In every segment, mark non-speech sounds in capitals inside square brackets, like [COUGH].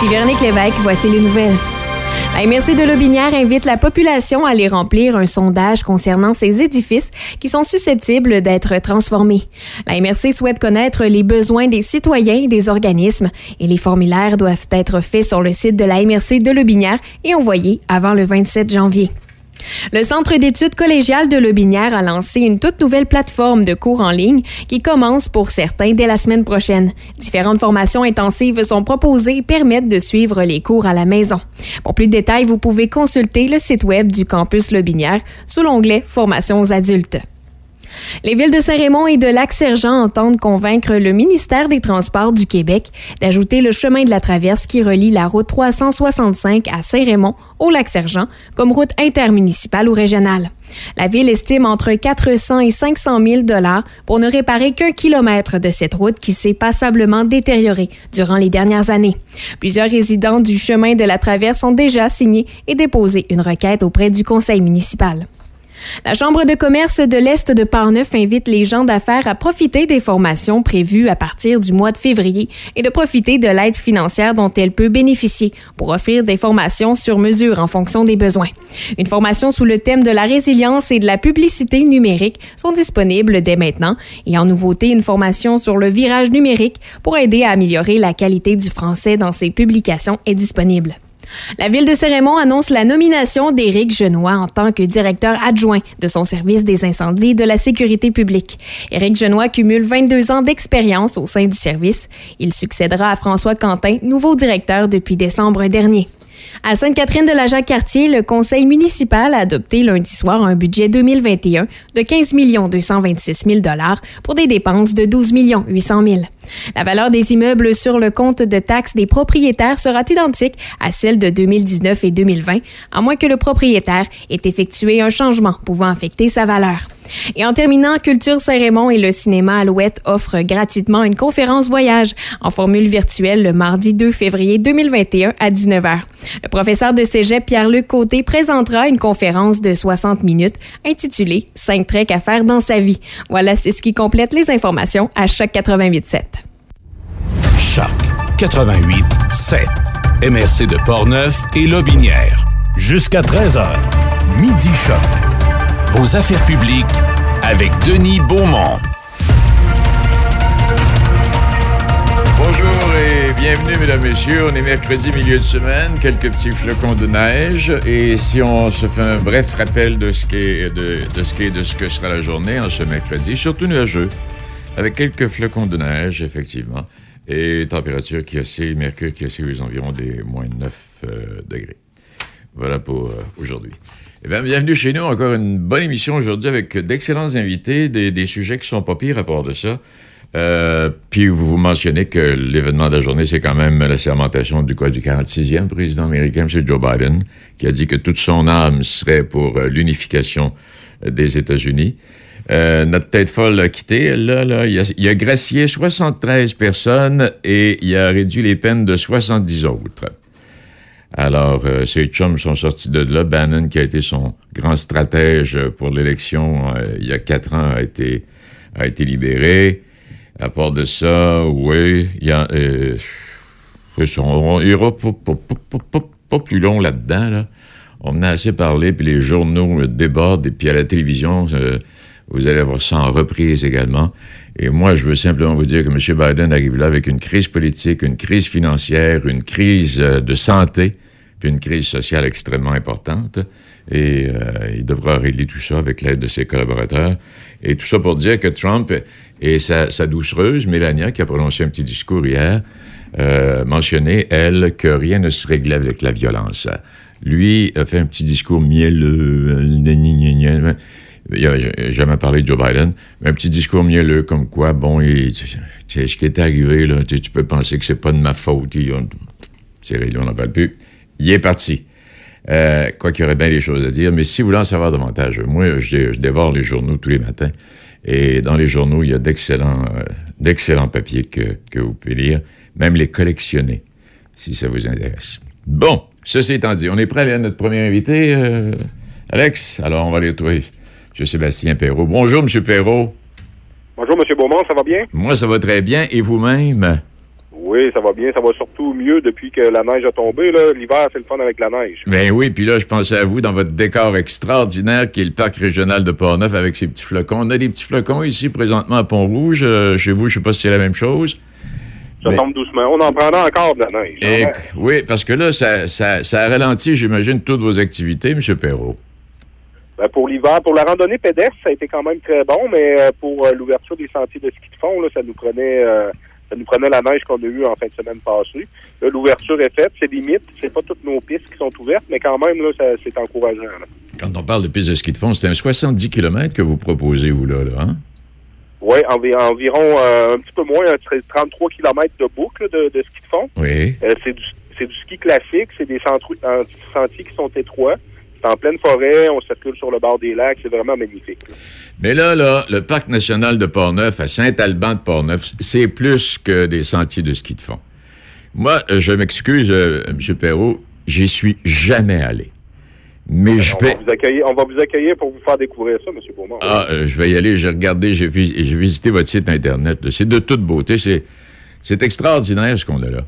Ici Véronique voici les nouvelles. La MRC de Lobinière invite la population à aller remplir un sondage concernant ces édifices qui sont susceptibles d'être transformés. La MRC souhaite connaître les besoins des citoyens et des organismes et les formulaires doivent être faits sur le site de la MRC de Lobinière et envoyés avant le 27 janvier. Le Centre d'études collégiales de Lobinière a lancé une toute nouvelle plateforme de cours en ligne qui commence pour certains dès la semaine prochaine. Différentes formations intensives sont proposées et permettent de suivre les cours à la maison. Pour plus de détails, vous pouvez consulter le site web du campus Lobinière sous l'onglet Formations aux adultes. Les villes de Saint-Raymond et de Lac-Sergent entendent convaincre le ministère des Transports du Québec d'ajouter le chemin de la traverse qui relie la route 365 à Saint-Raymond au Lac-Sergent comme route intermunicipale ou régionale. La ville estime entre 400 et 500 000 dollars pour ne réparer qu'un kilomètre de cette route qui s'est passablement détériorée durant les dernières années. Plusieurs résidents du chemin de la traverse ont déjà signé et déposé une requête auprès du conseil municipal. La Chambre de commerce de l'Est de Parneuf invite les gens d'affaires à profiter des formations prévues à partir du mois de février et de profiter de l'aide financière dont elle peut bénéficier pour offrir des formations sur mesure en fonction des besoins. Une formation sous le thème de la résilience et de la publicité numérique sont disponibles dès maintenant et en nouveauté une formation sur le virage numérique pour aider à améliorer la qualité du français dans ses publications est disponible. La ville de Cérémont annonce la nomination d'Éric Genois en tant que directeur adjoint de son service des incendies de la sécurité publique. Éric Genois cumule 22 ans d'expérience au sein du service. Il succédera à François Quentin, nouveau directeur depuis décembre dernier. À Sainte-Catherine de la Jacques-Cartier, le conseil municipal a adopté lundi soir un budget 2021 de 15 226 000 pour des dépenses de 12 800 000 La valeur des immeubles sur le compte de taxes des propriétaires sera identique à celle de 2019 et 2020, à moins que le propriétaire ait effectué un changement pouvant affecter sa valeur. Et en terminant, Culture Saint-Raymond et le cinéma Alouette offrent gratuitement une conférence voyage en formule virtuelle le mardi 2 février 2021 à 19h. Le professeur de cégep Pierre-Luc Côté présentera une conférence de 60 minutes intitulée 5 treks à faire dans sa vie. Voilà, c'est ce qui complète les informations à Choc 88.7. Choc 88.7. MRC de Portneuf et Lobinière. Jusqu'à 13h. Midi Choc vos affaires publiques avec Denis Beaumont. Bonjour et bienvenue, mesdames, messieurs. On est mercredi, milieu de semaine, quelques petits flocons de neige. Et si on se fait un bref rappel de ce qu'est de, ce de ce que sera la journée en ce mercredi, surtout nuageux, avec quelques flocons de neige, effectivement, et température qui oscille, mercure qui oscille aux environs des moins 9 euh, degrés. Voilà pour euh, aujourd'hui. Eh bien, bienvenue chez nous. Encore une bonne émission aujourd'hui avec d'excellents invités, des, sujets qui sont pas pires à part de ça. Euh, puis vous vous mentionnez que l'événement de la journée, c'est quand même la sermentation du quoi du 46e président américain, M. Joe Biden, qui a dit que toute son âme serait pour euh, l'unification euh, des États-Unis. notre tête folle a quitté. Là, là, il a, il a gracié 73 personnes et il a réduit les peines de 70 autres. Alors, euh, ses chums sont sortis de là. Bannon, qui a été son grand stratège pour l'élection euh, il y a quatre ans, a été, libéré. À part de ça, oui, il y a... Euh, on pas, plus long là-dedans. Là. On en a assez parlé, puis les journaux débordent, et puis à la télévision, vous allez avoir ça en reprise également. Et moi, je veux simplement vous dire que M. Biden arrive là avec une crise politique, une crise financière, une crise de santé puis une crise sociale extrêmement importante. Et euh, il devra régler tout ça avec l'aide de ses collaborateurs. Et tout ça pour dire que Trump et sa, doucereuse, Mélania, qui a prononcé un petit discours hier, euh, mentionnait, elle, que rien ne se réglait avec la violence. Lui a fait un petit discours mielleux, il n'a jamais parlé de Joe Biden, mais un petit discours mielleux comme quoi, bon, ce qui est arrivé, là, tu, peux penser que c'est pas de ma faute. Réglé, on n'en parle plus il est parti. Euh, quoi qu'il y aurait bien des choses à dire, mais si vous voulez en savoir davantage, moi, je, dévore les journaux tous les matins. Et dans les journaux, il y a d'excellents, euh, d'excellents papiers que, que, vous pouvez lire, même les collectionner, si ça vous intéresse. Bon, ceci étant dit, on est prêt à notre premier invité, euh, Alex? Alors, on va aller trouver M. Sébastien Perrault. Bonjour, M. Perrault. Bonjour, M. Beaumont, ça va bien? Moi, ça va très bien. Et vous-même? Oui, ça va bien. Ça va surtout mieux depuis que la neige a tombé. L'hiver, c'est le fun avec la neige. Ben oui, puis là, je pensais à vous dans votre décor extraordinaire qui est le parc régional de Port-Neuf avec ses petits flocons. On a des petits flocons ici présentement à Pont-Rouge. Euh, chez vous, je sais pas si c'est la même chose. Ça tombe doucement. On en prendra encore de la neige. oui, parce que là, ça, ça, ça a ralenti, j'imagine, toutes vos activités, M. Perrault. Ben, pour l'hiver, pour la randonnée pédestre, ça a été quand même très bon, mais euh, pour euh, l'ouverture des sentiers de ski de fond, là, ça nous prenait euh, ça nous prenait la neige qu'on a eue en fin de semaine passée. L'ouverture est faite, c'est limite, c'est pas toutes nos pistes qui sont ouvertes, mais quand même, là, c'est encourageant. Quand on parle de pistes de ski de fond, c'est un 70 km que vous proposez, vous, là, là hein? Oui, environ un petit peu moins, 33 km de boucle de, ski de fond. Oui. c'est du, du, ski classique, c'est des sentiers qui sont étroits. C'est en pleine forêt, on circule sur le bord des lacs, c'est vraiment magnifique. Mais là, là, le parc national de Portneuf, à Saint-Alban de Portneuf, c'est plus que des sentiers de ski de fond. Moi, euh, je m'excuse, euh, M. Perrault, j'y suis jamais allé. Mais je vais. on va vous accueillir pour vous faire découvrir ça, M. Beaumont. Ah, euh, je vais y aller. J'ai regardé, j'ai visité votre site Internet. C'est de toute beauté. C'est extraordinaire ce qu'on a là.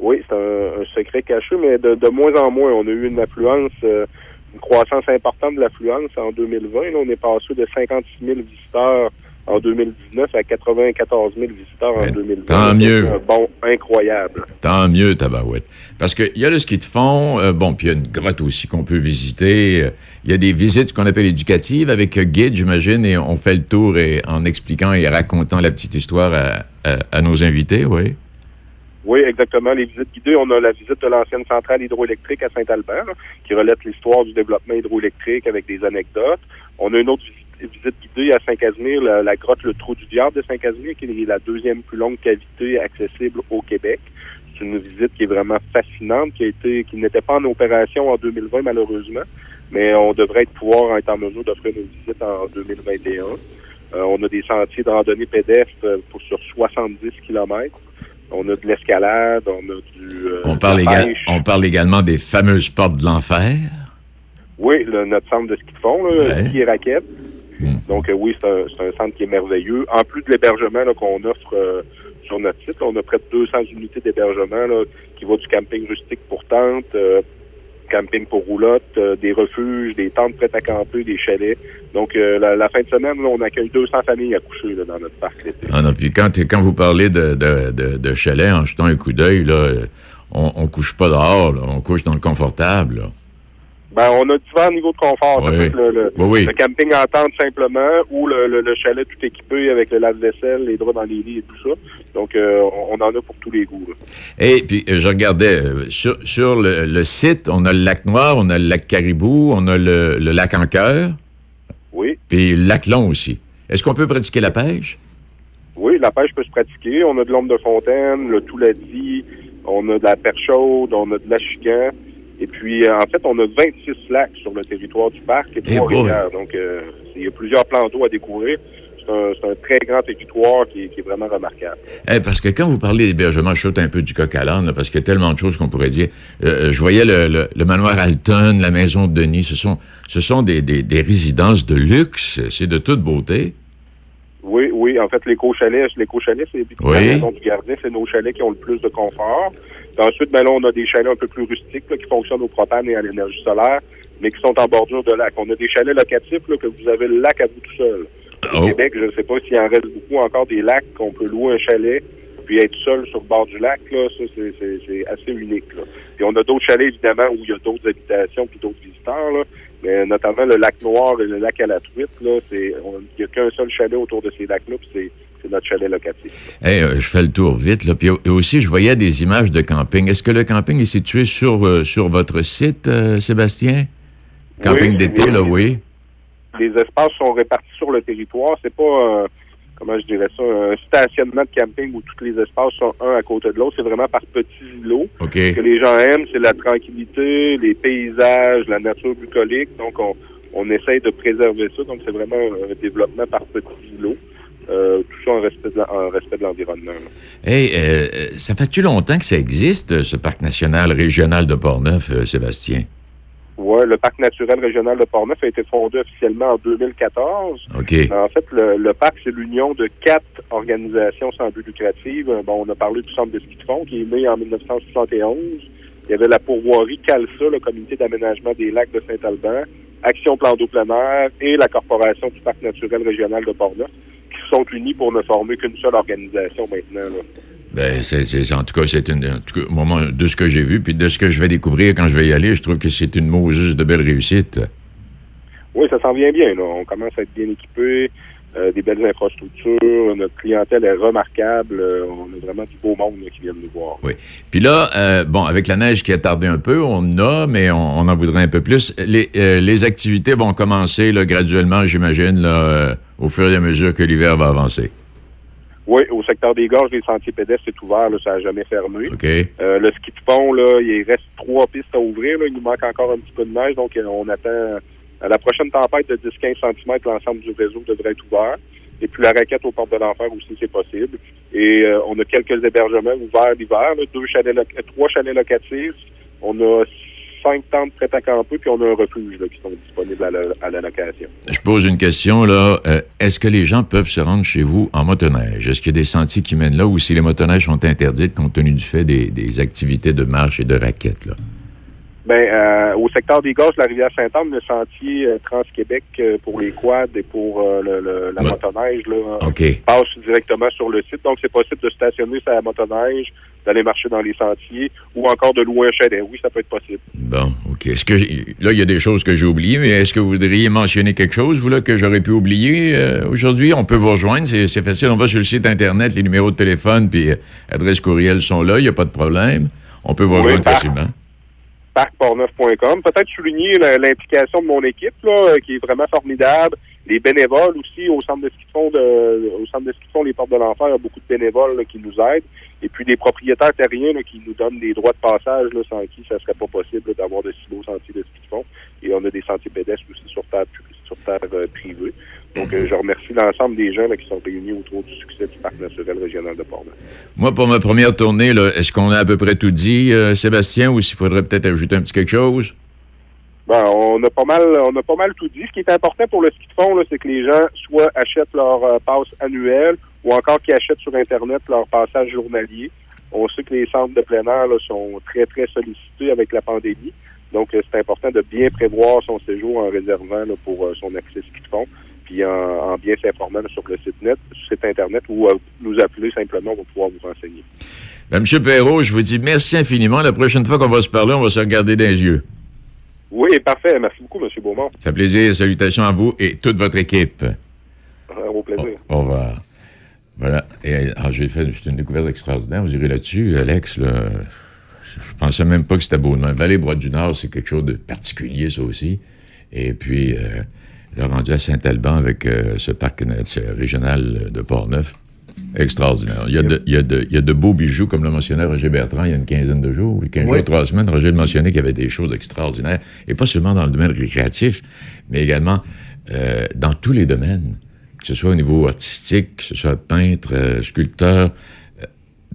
Oui, c'est un, secret caché, mais de, moins en moins. On a eu une affluence, euh, une croissance importante de l'affluence en 2020. on est passé de 56 000 visiteurs en 2019 à 94 000 visiteurs en 2020. Tant mieux. Un bon incroyable. Tant mieux, Tabarouette. Parce qu'il y a le ski de fond, euh, bon, puis il y a une grotte aussi qu'on peut visiter. Il y a des visites qu'on appelle éducatives avec guide, j'imagine, et on fait le tour et, en expliquant et racontant la petite histoire à nos invités, oui. Oui, exactement. Les visites guidées, on a la visite de l'ancienne centrale hydroélectrique à Saint-Albert, qui relate l'histoire du développement hydroélectrique avec des anecdotes. On a une autre visite, guidée à Saint-Casimir, la, grotte Le Trou du Diable de Saint-Casimir, qui est la deuxième plus longue cavité accessible au Québec. C'est une visite qui est vraiment fascinante, qui a été, qui n'était pas en opération en 2020 malheureusement, mais on devrait pouvoir être en mesure d'offrir une visite en 2021. Euh, on a des sentiers de randonnée pédestre euh, pour sur 70 kilomètres. On a de l'escalade, on a du. Euh, on, parle on parle également des fameuses portes de l'enfer. Oui, notre centre de ski de fond, là, ski et raquette. Hmm. Donc, euh, oui, c'est un, centre qui est merveilleux. En plus de l'hébergement qu'on offre euh, sur notre site, on a près de 200 unités d'hébergement qui vont du camping rustique pour tente, camping pour roulotte, euh, des refuges, des tentes prêtes à camper, des chalets. Donc, euh, la, fin de semaine, on accueille 200 familles à coucher dans notre parc l'été. Ah non, puis quand, quand vous parlez de, de, de, chalets, en jetant un coup d'œil, là, on, on couche pas dehors, on couche dans le confortable. Ben, on a divers niveaux de confort. Le, camping en tente simplement ou le, chalet tout équipé avec le lave-vaisselle, les draps dans les lits et tout ça. Donc, euh, on en a pour tous les goûts. Et puis, euh, je regardais euh, sur, sur le, site, on a le lac Noir, on a le lac Caribou, on a le, lac en Oui. Puis le lac Long aussi. Est-ce qu'on peut pratiquer la pêche? Oui, la pêche peut se pratiquer. On a de l'ombre de fontaine, le Touladi, on a de la perche chaude, on a de l'achigan. Et puis, euh, en fait, on a 26 lacs sur le territoire du parc et trois rivières. Donc, euh, il y a plusieurs plans d'eau à découvrir. C'est un, très grand territoire qui, est vraiment remarquable. Eh, parce que quand vous parlez d'hébergement, je saute un peu du coq à l'âne, parce qu'il y a tellement de choses qu'on pourrait dire. Euh, je voyais le, manoir Alton, la maison de Denis. Ce sont, ce sont des, des résidences de luxe. C'est de toute beauté. Oui, oui. En fait, l'éco-chalet, l'éco-chalet, c'est oui. la maison du gardien, c'est nos chalets qui ont le plus de confort. ensuite, ben là, on a des chalets un peu plus rustiques qui fonctionnent au propane et à l'énergie solaire, mais qui sont en bordure de lac. On a des chalets locatifs que vous avez le lac à vous tout seul. Au oh. Québec, je ne sais pas s'il en reste beaucoup encore des lacs qu'on peut louer un chalet puis être seul sur le bord du lac, là, ça, c'est assez unique. Là. Puis on a d'autres chalets, évidemment, où il y a d'autres habitations puis d'autres visiteurs, là, mais notamment le lac Noir et le lac à la truite, là, c'est, il n'y a qu'un seul chalet autour de ces lacs-là, puis c'est, notre chalet locatif. Hey, euh, je fais le tour vite. Là. Puis aussi, je voyais des images de camping. Est-ce que le camping est situé sur, euh, sur votre site, euh, Sébastien? Camping d'été, là, oui. Les espaces sont répartis sur le territoire. C'est pas comment je dirais ça, un stationnement de camping où tous les espaces sont un à côté de l'autre. C'est vraiment par petits îlots. Ce que les gens aiment, c'est la tranquillité, les paysages, la nature bucolique. Donc, on, on essaye de préserver ça. Donc, c'est vraiment un développement par petits îlots. Euh, tout ça en respect de, respect de l'environnement. Hey, euh, ça fait-tu longtemps que ça existe, ce parc national régional de Portneuf, euh, Sébastien? Oui, le parc naturel régional de Portneuf a été fondé officiellement en 2014. OK. En fait, le, parc, c'est l'union de quatre organisations sans but lucratif. Bon, on a parlé du centre de ski de fond qui est né en 1971. Il y avait la pourvoirie CALSA, le comité d'aménagement des lacs de Saint-Alban, Action Plan d'eau plein air et la Corporation du parc naturel régional de Portneuf qui sont unis pour ne former qu'une seule organisation maintenant. Là. Ben, c'est, en tout cas, c'est une, moment de ce que j'ai vu, puis de ce que je vais découvrir quand je vais y aller, je trouve que c'est une juste de belle réussite. Oui, ça s'en vient bien. Là. On commence à être bien équipé, euh, des belles infrastructures, notre clientèle est remarquable. Euh, on a vraiment du beau monde qui vient nous voir. Oui. Puis là, euh, bon, avec la neige qui a tardé un peu, on a, mais on, en voudrait un peu plus. Les, les activités vont commencer là, graduellement, j'imagine, là, au fur et à mesure que l'hiver va avancer. Oui, au secteur des gorges, les sentiers pédestres, c'est ouvert, là, ça n'a jamais fermé. OK. Euh, le ski de fond, là, il reste trois pistes à ouvrir. Là. Il nous manque encore un petit peu de neige, donc euh, on attend à la prochaine tempête de 10-15 cm, l'ensemble du réseau devrait être ouvert. Et puis la raquette aux portes de l'enfer aussi, c'est possible. Et euh, on a quelques hébergements ouverts l'hiver, deux chalets, trois chalets locatifs. On a cinq tentes prêtes à camper, puis on a un refuge qui sont disponibles à la, location. Je pose une question, là. Euh, est-ce que les gens peuvent se rendre chez vous en motoneige? Est-ce qu'il y a des sentiers qui mènent là ou si les motoneiges sont interdites compte tenu du fait des, activités de marche et de raquettes, là? Ben, euh, au secteur des Gosses, la rivière Sainte-Anne, le sentier euh, Trans-Québec pour les quads et pour la motoneige là, passe directement sur le site. Donc, c'est possible de stationner sa motoneige d'aller marcher dans les sentiers ou encore de louer un chalet. Oui, ça peut être possible. Bon, OK. Est-ce que là, il y a des choses que j'ai oubliées, mais est-ce que vous voudriez mentionner quelque chose, vous, là, que j'aurais pu oublier euh, aujourd'hui? On peut vous rejoindre, c'est facile. On va sur le site Internet, les numéros de téléphone puis euh, adresse courriel sont là, il n'y a pas de problème. On peut vous rejoindre facilement parcportneuf.com. Peut-être souligner l'implication de mon équipe, là, euh, qui est vraiment formidable. Les bénévoles aussi au centre de ski de au centre de ski de fond, les portes de l'enfer, il y a beaucoup de bénévoles qui nous aident. Et puis des propriétaires terriens qui nous donnent des droits de passage, sans qui ça serait pas possible d'avoir de si beaux sentiers de ski de fond. Et on a des sentiers pédestres aussi sur terre, sur terre euh, privée. Donc, euh, je remercie l'ensemble des gens qui sont réunis autour du succès du Parc naturel régional de Portneuf. Moi, pour ma première tournée, est-ce qu'on a à peu près tout dit, euh, Sébastien, ou s'il faudrait peut-être ajouter un petit quelque chose? Ben, on a pas mal, on a pas mal tout dit. Ce qui est important pour le ski de fond, c'est que les gens soit achètent leur euh, passe annuelle ou encore qu'ils achètent sur Internet leur passage journalier. On sait que les centres de plein air sont très, très sollicités avec la pandémie. Donc, c'est important de bien prévoir son séjour en réservant pour son accès ski de fond puis en, bien s'informant sur le site net, site Internet ou euh, nous appeler simplement pour pouvoir vous renseigner. Ben, M. Perrault, je vous dis merci infiniment. La prochaine fois qu'on va se parler, on va se regarder dans les yeux. Oui, parfait. Merci beaucoup, M. Beaumont. Ça fait plaisir. Salutations à vous et toute votre équipe. Euh, au plaisir. Au, revoir. Voilà. Et ah, j'ai fait une découverte extraordinaire. Vous irez là-dessus, Alex. Là, je pensais même pas que c'était beau. Vallée Bras du Nord, c'est quelque chose de particulier, ça aussi. Et puis, euh, le rendu à Saint-Alban avec euh, ce parc régional de Port-Neuf. Extraordinaire. Il y, a de, il, y a de, il y, a de, beaux bijoux, comme le mentionnait Roger Bertrand il y a une quinzaine de jours, 15 jours, trois semaines. Roger mentionnait qu'il y avait des choses extraordinaires, et pas seulement dans le domaine récréatif, mais également euh, dans tous les domaines, que ce soit au niveau artistique, que ce soit peintre, euh, sculpteur,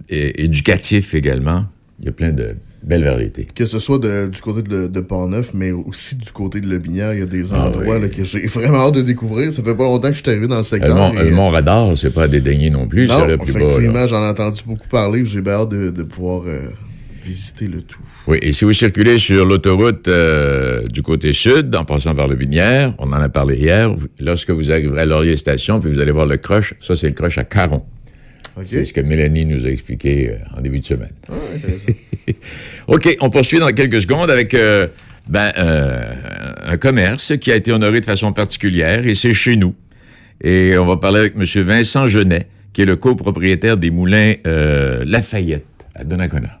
éducatif également. Il y a plein de Belle variété. Que ce soit du côté de, de Pont-Neuf, mais aussi du côté de Lebinière, il y a des ah endroits que j'ai vraiment hâte de découvrir. Ça fait pas longtemps que je suis arrivé dans le secteur. Le Mont, Radar, c'est pas à dédaigner non plus, le plus effectivement, j'en ai entendu beaucoup parler. J'ai hâte de, pouvoir euh, visiter le tout. Oui, et si vous circulez sur l'autoroute euh, du côté sud, en passant par le Binière, on en a parlé hier, lorsque vous arriverez à Laurier Station, puis vous allez voir le croche, ça c'est le croche à Caron. C'est ce que Mélanie nous a expliqué euh, en début de semaine. Ah, intéressant. [LAUGHS] OK, on poursuit dans quelques secondes avec euh, ben, euh, un commerce qui a été honoré de façon particulière et c'est chez nous. Et on va parler avec M. Vincent Genet, qui est le copropriétaire des moulins Lafayette à Donnacona.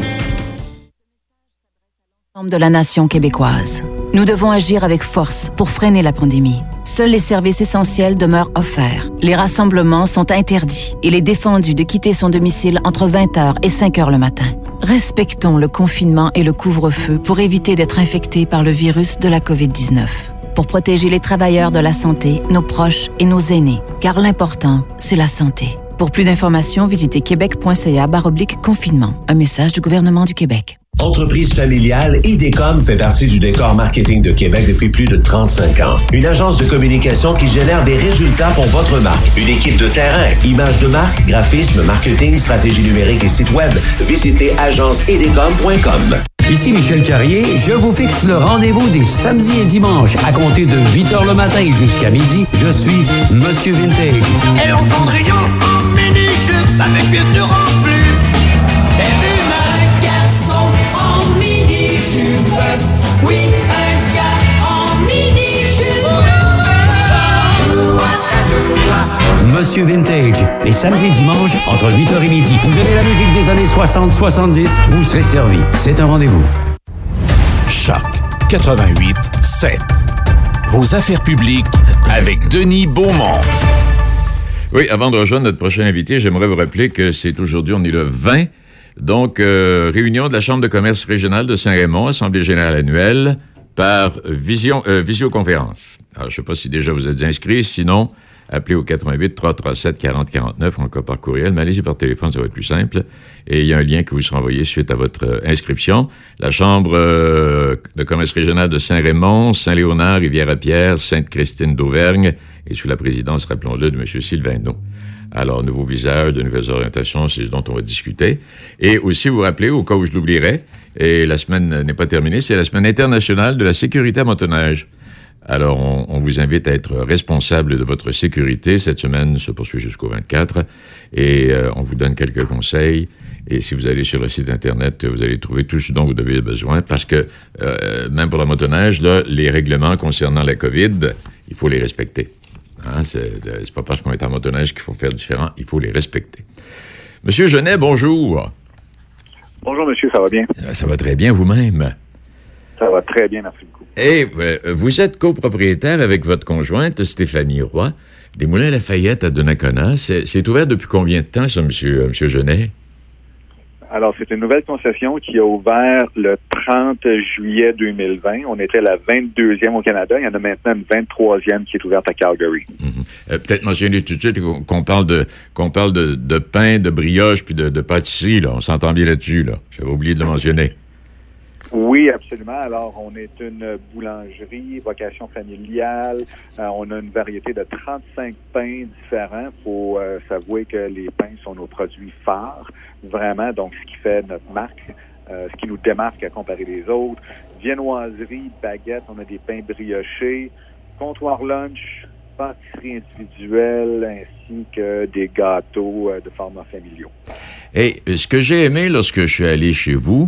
de la nation québécoise. Nous devons agir avec force pour freiner la pandémie. Seuls les services essentiels demeurent offerts. Les rassemblements sont interdits. Il est défendu de quitter son domicile entre 20h et 5h le matin. Respectons le confinement et le couvre-feu pour éviter d'être infectés par le virus de la COVID-19. Pour protéger les travailleurs de la santé, nos proches et nos aînés. Car l'important, c'est la santé. Pour plus d'informations, visitez québec.ca confinement. Un message du gouvernement du Québec. Entreprise familiale, IDECOM fait partie du décor marketing de Québec depuis plus de 35 ans. Une agence de communication qui génère des résultats pour votre marque. Une équipe de terrain, images de marque, graphisme, marketing, stratégie numérique et site web. Visitez agenceidecom.com. Ici Michel Carrier, je vous fixe le rendez-vous des samedis et dimanches à compter de 8h le matin jusqu'à midi. Je suis Monsieur Vintage. Et en cendrillon, en mini-jupe, avec bien sûr Monsieur Vintage, les samedis et dimanches entre 8h et midi. Vous avez la musique des années 60-70, vous serez servi. C'est un rendez-vous. Choc 88 7. Vos affaires publiques avec Denis Beaumont. Oui, avant de rejoindre notre prochain invité, j'aimerais vous rappeler que c'est aujourd'hui, on est le 20. Donc, euh, réunion de la Chambre de commerce régionale de Saint-Raymond, Assemblée générale annuelle, par vision, euh, visioconférence. Alors, je ne sais pas si déjà vous êtes inscrit, sinon, appelez au 88 337 40 49, encore par courriel, mais allez-y par téléphone, ça va être plus simple. Et il y a un lien qui vous sera envoyé suite à votre euh, inscription. La Chambre euh, de commerce régionale de Saint-Raymond, Saint-Léonard, Rivière-à-Pierre, Sainte-Christine d'Auvergne, et sous la présidence, rappelons-le, de M. Sylvain Alors, nouveau visage, de nouvelles orientations, c'est ce dont on va discuter. Et aussi, vous rappelez, au cas où je l'oublierais, et la semaine n'est pas terminée, c'est la semaine internationale de la sécurité à motoneige. Alors, on, on, vous invite à être responsable de votre sécurité. Cette semaine se poursuit jusqu'au 24 et euh, on vous donne quelques conseils. Et si vous allez sur le site Internet, vous allez trouver tout ce dont vous avez besoin parce que euh, même pour la motoneige, là, les règlements concernant la COVID, il faut les respecter. Hein, c'est pas parce qu'on est en motoneige qu'il faut faire différent, il faut les respecter. Monsieur Genet, bonjour. Bonjour, monsieur, ça va bien? Ça va très bien vous-même? Ça va très bien, merci beaucoup. Et euh, vous êtes copropriétaire avec votre conjointe, Stéphanie Roy, des Moulins Lafayette à Donnacona. C'est ouvert depuis combien de temps, ça, monsieur, euh, monsieur Genet? Alors, c'est une nouvelle concession qui a ouvert le 30 juillet 2020. On était la 22e au Canada. Il y en a maintenant une 23e qui est ouverte à Calgary. Euh, Peut-être mentionner tout de suite qu'on parle de qu'on parle de, de pain, de brioche puis de, de pâtisserie. Là. On s'entend bien là-dessus. Là. J'avais oublié de le mentionner. Oui, absolument. Alors, on est une boulangerie, vocation familiale. Euh, on a une variété de 35 pains différents. Il faut euh, s'avouer que les pains sont nos produits phares, vraiment. Donc, ce qui fait notre marque, euh, ce qui nous démarque à comparer les autres. Viennoiserie, baguette, on a des pains briochés, comptoir lunch, pâtisserie individuelle, ainsi que des gâteaux euh, de format familiaux. Et ce que j'ai aimé lorsque je suis allé chez vous,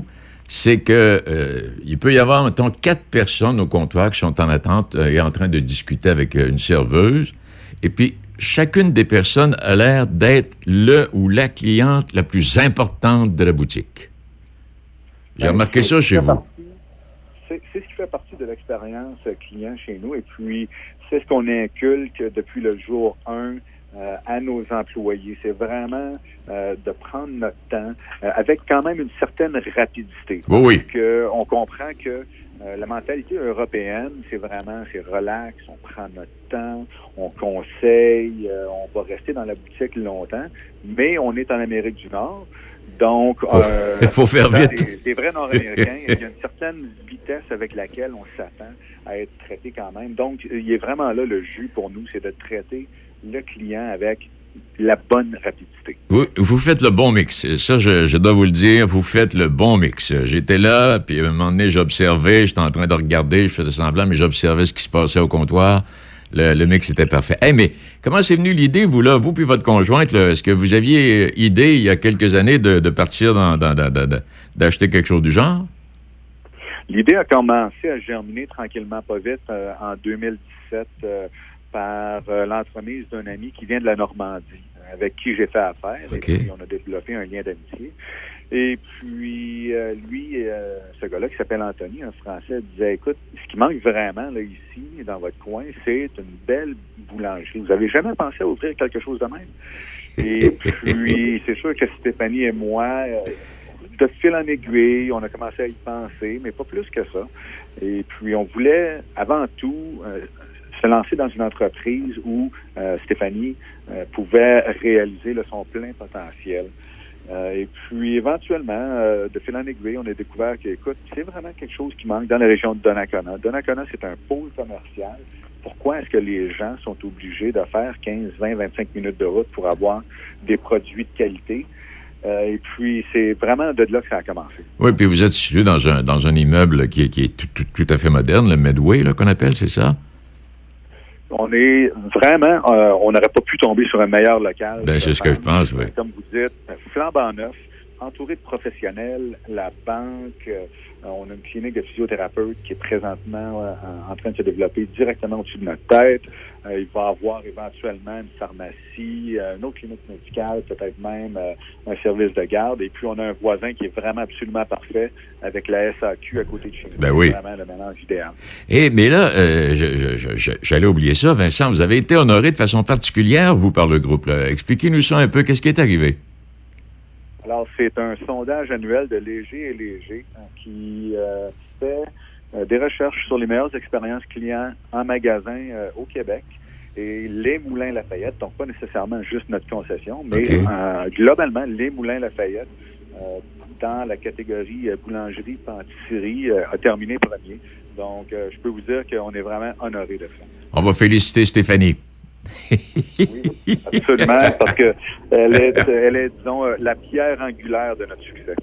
c'est que euh, il peut y avoir, mettons, quatre personnes au comptoir qui sont en attente euh, et en train de discuter avec euh, une serveuse. Et puis, chacune des personnes a l'air d'être le ou la cliente la plus importante de la boutique. J'ai remarqué ça chez vous. C'est ce qui fait partie de l'expérience client chez nous. Et puis, c'est ce qu'on inculque depuis le jour 1 euh, à nos employés. C'est vraiment euh, de prendre notre temps euh, avec quand même une certaine rapidité. Oui, oui. Que on comprend que la mentalité européenne, c'est vraiment, c'est relax, on prend notre temps, on conseille, on va rester dans la boutique longtemps, mais on est en Amérique du Nord. Donc, faut, euh, [LAUGHS] faut faire vite. Des, des vrais Nord-Américains, il y a une [LAUGHS] certaine vitesse avec laquelle on s'attend à être traité quand même. Donc, il est vraiment là le jus pour nous, c'est de traiter le client avec la bonne rapidité. Vous, vous faites le bon mix. Ça, je, je dois vous le dire, vous faites le bon mix. J'étais là, puis à un moment donné, j'observais, j'étais en train de regarder, je faisais semblant, mais j'observais ce qui se passait au comptoir. Le, le mix était parfait. Hey, mais comment c'est venu l'idée, vous, là, vous puis votre conjointe, est-ce que vous aviez idée, il y a quelques années, de, de partir d'acheter quelque chose du genre? L'idée a commencé à germiner tranquillement, pas vite, euh, en 2017 euh, par euh, l'entremise d'un ami qui vient de la Normandie, euh, avec qui j'ai fait affaire. Et puis, on a développé un lien d'amitié. Et puis, euh, lui, euh, ce gars-là qui s'appelle Anthony, un Français, disait, écoute, ce qui manque vraiment là, ici, dans votre coin, c'est une belle boulangerie. Vous avez jamais pensé à ouvrir quelque chose de même? Et puis, [LAUGHS] c'est sûr que Stéphanie et moi, euh, de fil en aiguille, on a commencé à y penser, mais pas plus que ça. Et puis, on voulait, avant tout, se lancer dans une entreprise où euh, Stéphanie euh, pouvait réaliser son plein potentiel. Euh, et puis, éventuellement, de fil en aiguille, on a découvert que, écoute, c'est vraiment quelque chose qui manque dans la région de Donnacona. Donnacona, c'est un pôle commercial. Pourquoi est-ce que les gens sont obligés de faire 15, 20, 25 minutes de route pour avoir des produits de qualité? Et puis, c'est vraiment de là que ça a commencé. Oui, puis vous êtes situé dans un, dans un immeuble qui est, tout, tout- tout à fait moderne, le Medway, qu'on appelle, c'est ça? On est vraiment, euh, on n'aurait pas pu tomber sur un meilleur local. Ben, c'est ce que je pense, oui. Comme vous dites, flambant neuf, entouré de professionnels, la banque, euh, on a une clinique de physiothérapeute qui est présentement euh, en- train de se développer directement au-dessus de notre tête. Euh, il va y avoir éventuellement une pharmacie, euh, une autre clinique médicale, peut-être même euh, un service de garde. Et puis, on a un voisin qui est vraiment absolument parfait avec la SAQ à côté de chez nous. Ben oui. C'est vraiment le mélange idéal. Eh, mais là, euh, j'allais oublier ça, Vincent, vous avez été honoré de façon particulière, vous, par le groupe. Expliquez-nous ça un peu, qu'est-ce qui est arrivé? Alors, c'est un sondage annuel de Léger et Léger hein, qui euh, fait euh, des recherches sur les meilleures expériences clients en magasin euh, au Québec. Et les Moulins Lafayette, donc pas nécessairement juste notre concession, mais euh, globalement, les Moulins Lafayette, euh, dans la catégorie euh, boulangerie, pâtisserie, euh, a terminé premier. Donc, euh, je peux vous dire qu'on est vraiment honoré de ça. On va féliciter Stéphanie. Absolument, [LAUGHS] parce que elle est, elle est disons, euh, la pierre angulaire de notre succès.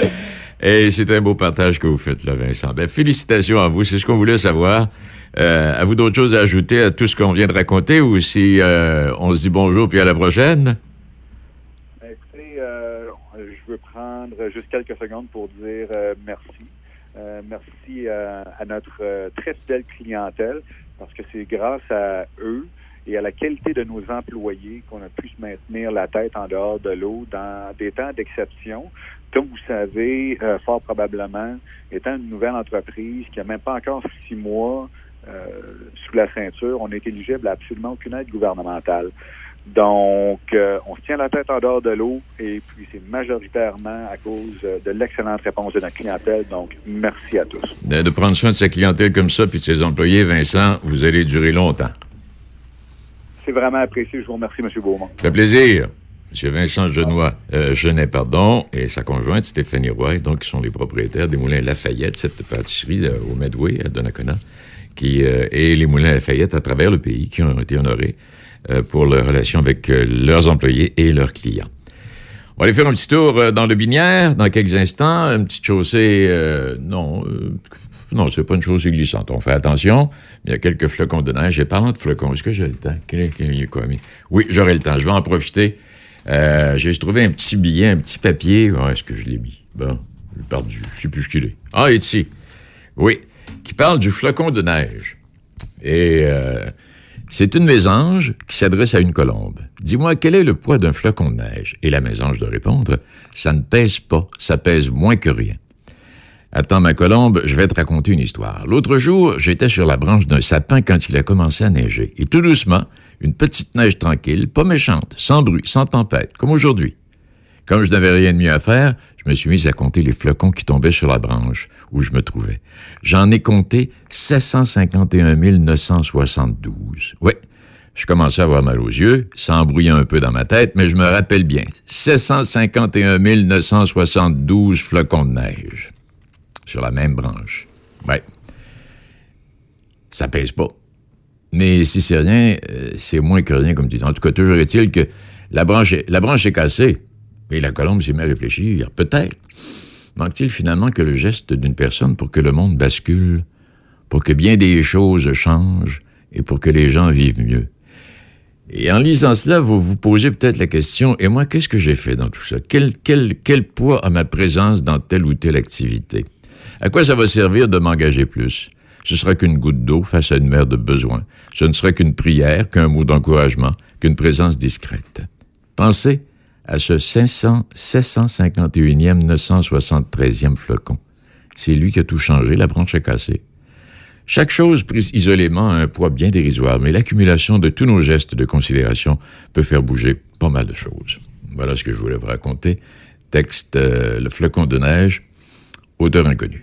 Et c'est un beau partage que vous faites, là, Vincent. Ben, félicitations à vous, c'est ce qu'on voulait savoir. Euh, à vous d'autres choses à ajouter à tout ce qu'on vient de raconter ou si euh, on se dit bonjour puis à la prochaine? Écoutez, euh, je veux prendre juste quelques secondes pour dire merci. Merci euh, à notre très fidèle clientèle parce que c'est grâce à eux et à la qualité de nos employés qu'on a pu se maintenir la tête en dehors de l'eau dans des temps d'exception. Comme vous savez, euh, fort probablement, étant une nouvelle entreprise qui a même pas encore six mois euh, sous la ceinture, on est éligible à absolument aucune aide gouvernementale. Donc, euh, on se tient la tête en dehors de l'eau et puis c'est majoritairement à cause de l'excellente réponse de notre clientèle. Donc, merci à tous. De, de prendre soin de sa clientèle comme ça puis de ses employés, Vincent, vous allez durer longtemps. C'est vraiment apprécié. Je vous remercie, M. Beaumont. Fait plaisir. M. Vincent Genois, euh, Genet, pardon, et sa conjointe Stéphanie Roy, donc, qui sont les propriétaires des Moulins Lafayette, cette pâtisserie euh, au Medway, à Donnacona, qui, euh, et les Moulins Lafayette à travers le pays, qui ont été honorés euh, pour leur relation avec euh, leurs employés et leurs clients. On va aller faire un petit tour euh, dans le Binière dans quelques instants. Une petite chaussée, euh, non, euh, non, c'est pas une chaussée glissante. On fait attention. Il y a quelques flocons de neige. Et parlant de flocons, est-ce que j'ai le temps? Oui, j'aurai le temps. Je vais en profiter. Euh, j'ai trouvé un petit billet, un petit papier. Où est-ce que je l'ai mis? Bon, j'ai perdu. Je sais plus ce qu'il est. Ah, ici. Oui, qui parle du flocon de neige. Et euh, c'est une mésange qui s'adresse à une colombe. Dis-moi, quel est le poids d'un flocon de neige? Et la mésange de répondre, ça ne pèse pas, ça pèse moins que rien. Attends, ma colombe, je vais te raconter une histoire. L'autre jour, j'étais sur la branche d'un sapin quand il a commencé à neiger. Et tout doucement, une petite neige tranquille, pas méchante, sans bruit, sans tempête, comme aujourd'hui. Comme je n'avais rien de mieux à faire, je me suis mis à compter les flocons qui tombaient sur la branche où je me trouvais. J'en ai compté 751 972. Oui, je commençais à avoir mal aux yeux, ça embrouillait un peu dans ma tête, mais je me rappelle bien. 751 972 flocons de neige sur la même branche. Ouais. Ça pèse pas. Mais si c'est rien, euh, c'est moins que rien, comme tu dis. En tout cas, toujours est-il que La branche est, cassée. Et la colombe s'est mise à réfléchir. Peut-être. Manque-t-il finalement que le geste d'une personne pour que le monde bascule, pour que bien des choses changent et pour que les gens vivent mieux? Et en lisant cela, vous vous posez peut-être la question, et moi, qu'est-ce que j'ai fait dans tout ça? Quel poids a ma présence dans telle ou telle activité? À quoi ça va servir de m'engager plus? Ce sera qu'une goutte d'eau face à une mer de besoin. Ce ne sera qu'une prière, qu'un mot d'encouragement, qu'une présence discrète. Pensez à ce 500, 751e, 973e flocon. C'est lui qui a tout changé, la branche est cassée. Chaque chose prise isolément a un poids bien dérisoire, mais l'accumulation de tous nos gestes de considération peut faire bouger pas mal de choses. Voilà ce que je voulais vous raconter. Texte euh, Le flocon de neige, odeur inconnue.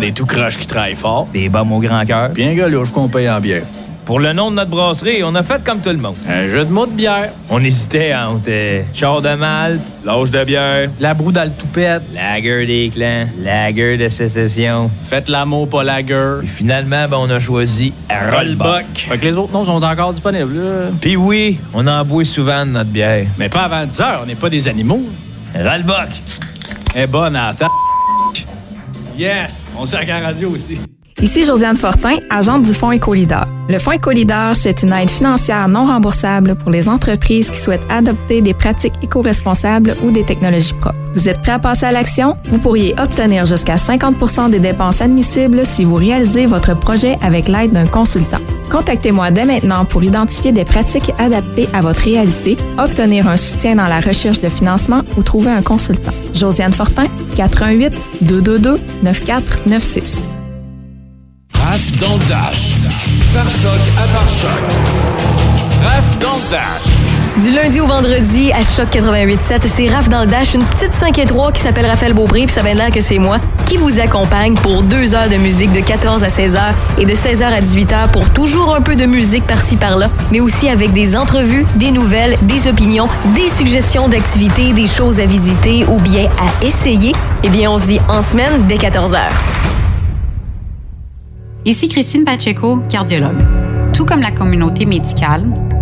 Des tout croches qui travaillent fort. Des bombes au grand cœur. Puis un gars louche qu'on paye en bière. Pour le nom de notre brasserie, on a fait comme tout le monde. Un jeu de mots de bière. On hésitait entre euh, char de malte, l'âge de bière, La broue dans le toupette. lager des clans, lager de sécession. Faites l'amour, pas la gueule. Puis finalement, ben, on a choisi Rollbuck. Fait que les autres noms sont encore disponibles. là. Puis oui, on en boit souvent de notre bière. Mais pas avant 10 heures, on n'est pas des animaux. Rollbuck. Eh bonne ta- Yes! On sert la radio aussi. Ici Josiane Fortin, agente du Fonds Écolideur. Le Fonds Écolideur, c'est une aide financière non remboursable pour les entreprises qui souhaitent adopter des pratiques éco-responsables ou des technologies propres. Vous êtes prêt à passer à l'action? Vous pourriez obtenir jusqu'à 50% des dépenses admissibles si vous réalisez votre projet avec l'aide d'un consultant. Contactez-moi dès maintenant pour identifier des pratiques adaptées à votre réalité, obtenir un soutien dans la recherche de financement ou trouver un consultant. Josiane Fortin, 418 222 9496. Raph dans Dash. Par choc à par choc. Raph dans le Dash. Du lundi au vendredi à Choc 88.7, c'est Raph dans le Dash, une petite 5 et 3 qui s'appelle Raphaël Beaupré, puis ça vient de l'air que c'est moi, qui vous accompagne pour deux heures de musique de 14 à 16 heures et de 16 heures à 18 heures pour toujours un peu de musique par-ci par-là, mais aussi avec des entrevues, des nouvelles, des opinions, des suggestions d'activités, des choses à visiter ou bien à essayer. Eh bien, on se dit en semaine dès 14 heures. Ici Christine Pacheco, cardiologue. Tout comme la communauté médicale,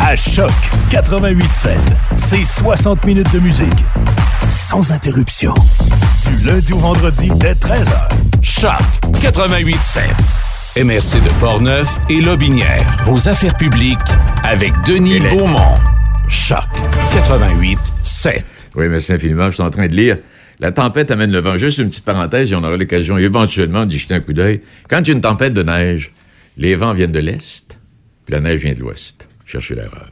à Choc 88.7. C'est 60 minutes de musique sans interruption. Du lundi au vendredi dès 13h. Choc 88.7. MRC de Portneuf et Lobinière. Vos affaires publiques avec Denis Beaumont. Choc 88.7. Oui, merci infiniment. Je suis en train de lire. La tempête amène le vent. Juste une petite parenthèse et on aura l'occasion éventuellement d'y jeter un coup d'œil. Quand il y a une tempête de neige, les vents viennent de l'est, puis la neige vient de l'ouest. Cherchez l'erreur.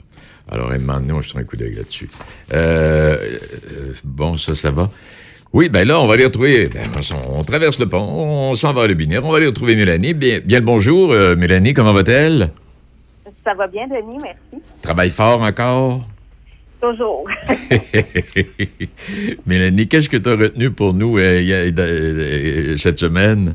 Alors, à un moment donné, on jetera un coup d'œil là-dessus. Euh, euh, bon, ça, ça va? Oui, ben là, on va aller retrouver. ben, on, on traverse le pont, on s'en va à le binaire, on va aller retrouver Mélanie. Bien, bien le bonjour, euh, Mélanie, comment va-t-elle? Ça va bien, Denis, merci. Travaille fort encore? Toujours. [LAUGHS] Mélanie, qu'est-ce que tu as retenu pour nous y a- cette semaine?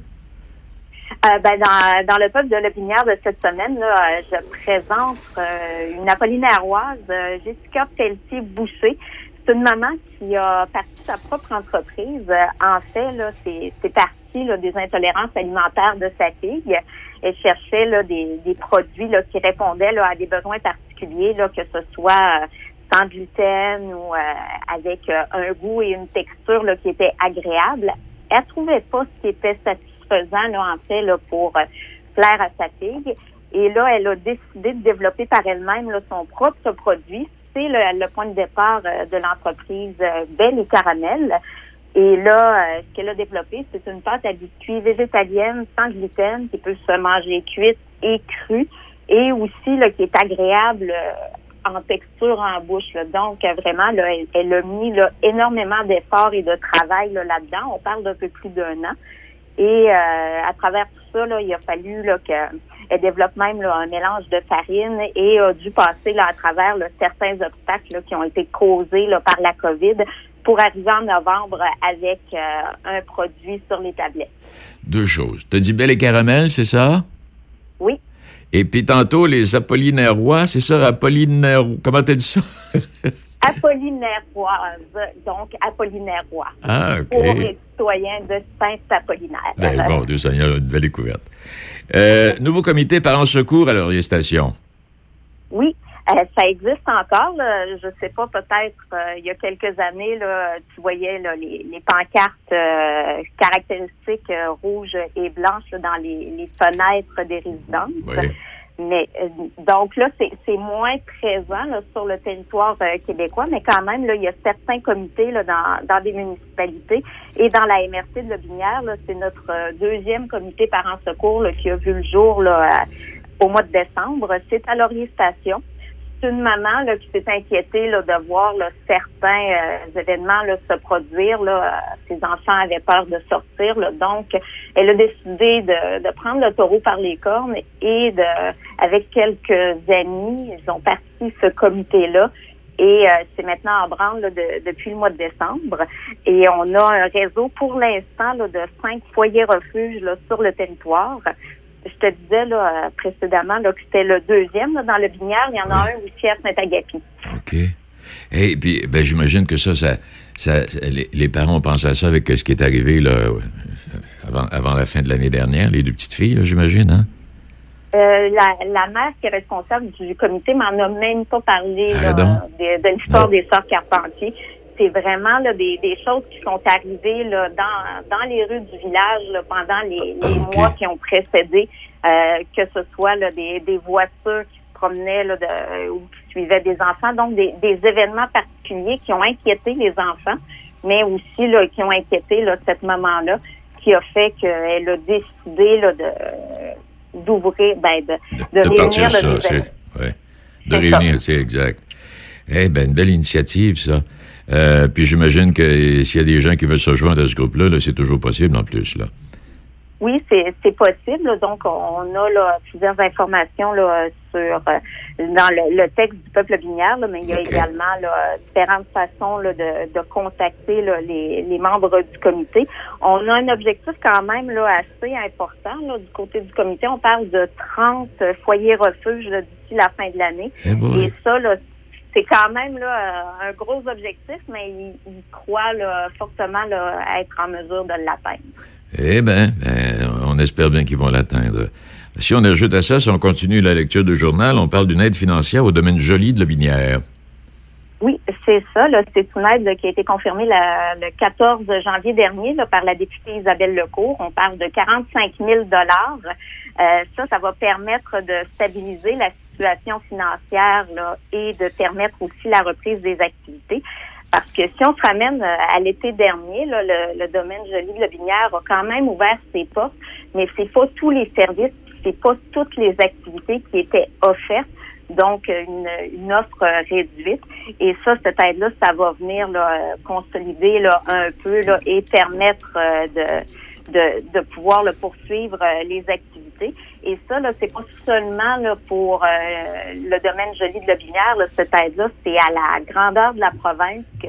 Euh, ben, dans, dans le peuple de l'opinière de cette semaine, là, euh, je présente euh, une apollinaroise, euh, Jessica Pelletier-Boucher. C'est une maman qui a parti sa propre entreprise. Euh, en fait, là, c'est c'est parti là, des intolérances alimentaires de sa fille. Elle cherchait là, des, des produits là, qui répondaient là, à des besoins particuliers, là, que ce soit sans gluten ou avec un goût et une texture là, qui était agréable. Elle trouvait pas ce qui était satisfaisant là, en fait pour euh, plaire à sa fille. Et là, elle a décidé de développer par elle-même son propre produit. C'est le, point de départ euh, de l'entreprise euh, Belle et Caramel. Et là, ce qu'elle a développé, c'est une pâte à biscuits végétalienne sans gluten qui peut se manger cuite et crue et aussi qui est agréable en texture en bouche. Donc, vraiment, elle, a mis énormément d'efforts et de travail là, là-dedans. On parle d'un peu plus d'un an. Et euh, à travers tout ça, là, il a fallu là, qu'elle développe même là, un mélange de farine et a dû passer là, à travers là, certains obstacles qui ont été causés par la COVID pour arriver en novembre avec euh, un produit sur les tablettes. Deux choses. T'as dit bel et caramel, c'est ça? Oui. Et puis tantôt, les Apollinaires c'est ça, Apollinaire... Comment t'as dit ça? [LAUGHS] Apollinaire-roise, donc Apollinaire-roi. Ah, OK. Pour les citoyens de Saint-Apollinaire. Ben, bon, Dieu Seigneur, une belle découverte. Euh, nouveau comité parents secours à l'orientation. Oui, euh, ça existe encore. là. Je sais pas, peut-être euh, il y a quelques années, là, tu voyais là, les, les pancartes caractéristiques rouges et blanches dans les, les fenêtres des résidences. Mais euh, donc là, c'est moins présent là, sur le territoire euh, québécois, mais quand même, là, il y a certains comités là, dans, dans des municipalités et dans la MRC de Lobinière, c'est notre euh, deuxième comité parents secours là, qui a vu le jour là, au mois de décembre. C'est à. C'est une maman là, qui s'est inquiétée là, de voir là, certains euh, événements là, se produire. Là. Ses enfants avaient peur de sortir. Là. Donc, elle a décidé de, de prendre le taureau par les cornes et de, avec quelques amis, ils ont parti ce comité-là. Et euh, c'est maintenant en branle là, de- depuis le mois de décembre. Et on a un réseau pour l'instant de cinq foyers refuges là, sur le territoire. Je te disais là, euh, précédemment là, que c'était le deuxième là, dans le Binière. Il y en a un aussi à Saint-Agapi. OK. Et puis, ben, j'imagine que ça, ça, les, les parents ont pensé à ça avec ce qui est arrivé là, avant, avant la fin de l'année dernière, les deux petites filles, j'imagine, hein? Euh, la, la mère qui est responsable du comité m'en a même pas parlé là, donc. de, de l'histoire des sœurs Carpentier. C'est vraiment là, des, des choses qui sont arrivées là, dans, dans les rues du village là, pendant les, les mois qui ont précédé, euh, que ce soit là, des, des voitures qui se promenaient là, de, ou qui suivaient des enfants, donc des, des événements particuliers qui ont inquiété les enfants, mais aussi là, qui ont inquiété là, cette maman-là, qui a fait qu'elle a décidé là, de d'ouvrir, ben, de, de, de réunir ça, des ouais. De réunir, c'est exact. Eh ben, une belle initiative, ça. Euh, puis j'imagine que s'il y a des gens qui veulent se joindre à ce groupe-là, là, c'est toujours possible en plus, là. Oui, c'est possible. Donc, on a là, plusieurs informations là, sur euh, dans le, le texte du peuple binière, là, mais il y a également là, différentes façons là, de, de contacter les, les membres du comité. On a un objectif quand même là, assez important du côté du comité. On parle de 30 foyers refuges d'ici la fin de l'année. Eh boy. Et ça, là, c'est quand même là, euh, un gros objectif, mais il, il croit là, fortement là, être en mesure de l'atteindre. Eh ben, ben, on espère bien qu'ils vont l'atteindre. Si on ajoute à ça, si on continue la lecture du journal, on parle d'une aide financière au domaine joli de la Binière. Oui, c'est ça. C'est une aide qui a été confirmée la- le 14 janvier dernier là, par la députée Isabelle Lecourt. On parle de 45 000 dollars. Ça, ça va permettre de stabiliser la financière là, et de permettre aussi la reprise des activités. Parce que si on se ramène euh, à l'été dernier, là, le, le domaine joli de la Binière a quand même ouvert ses portes, mais c'est pas tous les services, c'est pas toutes les activités qui étaient offertes donc une, offre euh, réduite. Et ça, cette aide-là, ça va venir là, euh, consolider là, un peu là, et permettre de, de, de pouvoir poursuivre euh, les activités. Et ça, là, c'est pas seulement là, pour euh, le domaine joli de la Binière, là, cette aide-là, c'est à la grandeur de la province que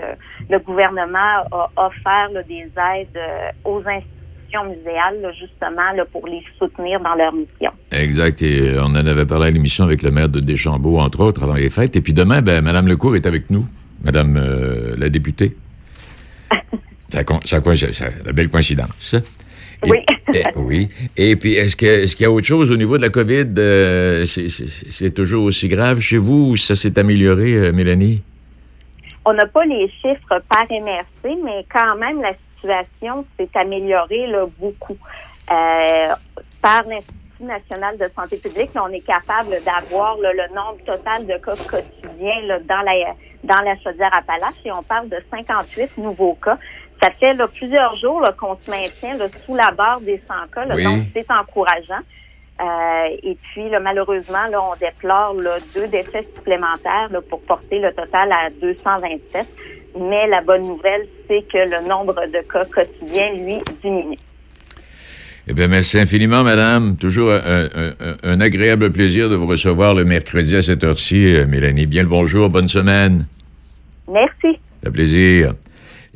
le gouvernement a offert là, des aides euh, aux institutions muséales, là, justement, là, pour les soutenir dans leur mission. Exact. Et on en avait parlé à l'émission avec le maire de Deschambault, entre autres, avant les fêtes. Et puis demain, ben, Mme Lecourt est avec nous, Mme euh, la députée. [LAUGHS] ça, ça- ça- la belle coïncidence. Oui. [LAUGHS] oui. Et puis, est-ce qu'il y a autre chose au niveau de la COVID? euh, c'est- toujours aussi grave chez vous ou ça s'est amélioré, euh, Mélanie? On n'a pas les chiffres par MRC, mais quand même, la situation s'est améliorée là, beaucoup. Euh, par l'Institut national de santé publique, là, on est capable d'avoir le nombre total de cas quotidiens là, dans la dans la chaudière Appalaches et on parle de 58 nouveaux cas. Ça fait là, plusieurs jours qu'on se maintient là, sous la barre des 100 cas, là, Oui. donc c'est encourageant. Euh, et puis, là, malheureusement, là, on déplore là, deux décès supplémentaires là, pour porter le total à 227. Mais la bonne nouvelle, c'est que le nombre de cas quotidiens, lui, diminue. Eh bien, merci infiniment, madame. Toujours un, un- un- un agréable plaisir de vous recevoir le mercredi à cette heure-ci, euh, Mélanie. Bien le bonjour, bonne semaine. Merci. Ça plaisir.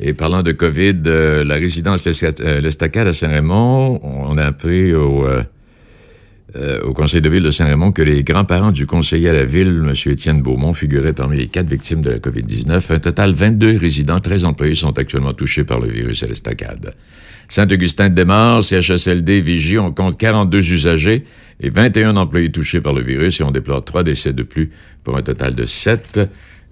Et parlant de COVID, euh, la résidence L'Esca- euh, L'Estacade à Saint-Raymond, on a appris au, euh, euh, au conseil de ville de Saint-Raymond que les grands-parents du conseiller à la ville, M. Étienne Beaumont, figuraient parmi les quatre victimes de la COVID-19. Un total 22 résidents, 13 employés sont actuellement touchés par le virus à l'Estacade. Saint-Augustin-de-Desmaures, CHSLD, Vigie, on compte 42 usagers et 21 employés touchés par le virus et on déplore trois décès de plus pour un total de 7.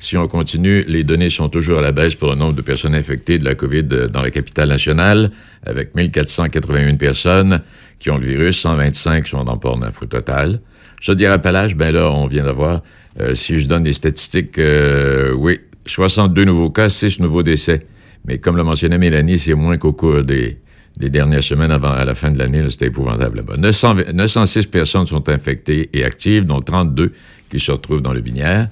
Si on continue, les données sont toujours à la baisse pour le nombre de personnes infectées de la COVID dans la capitale nationale, avec 1481 personnes qui ont le virus, 125 sont dans Port-Neuf au total. Je dirais Appalaches, ben là, on vient d'avoir, euh, si je donne les statistiques, euh, oui, 62 nouveaux cas, 6 nouveaux décès. Mais comme l'a mentionné Mélanie, c'est moins qu'au cours des, des dernières semaines avant à la fin de l'année. C'était épouvantable là-bas. 900 906 personnes sont infectées et actives, dont 32 qui se retrouvent dans le binière.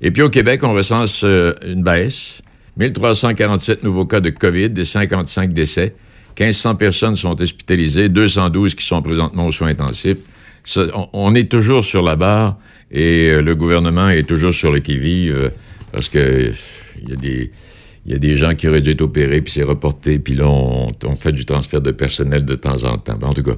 Et puis au Québec, on recense euh, une baisse. 1347 nouveaux cas de COVID et 55 décès. 1500 personnes sont hospitalisées, 212 qui sont présentement aux soins intensifs. On, est toujours sur la barre et euh, le gouvernement est toujours sur le qui-vive euh, parce que il y a des il y a des gens qui auraient dû être opérés, puis c'est reporté, puis là, on, on fait du transfert de personnel de temps en temps. En tout cas,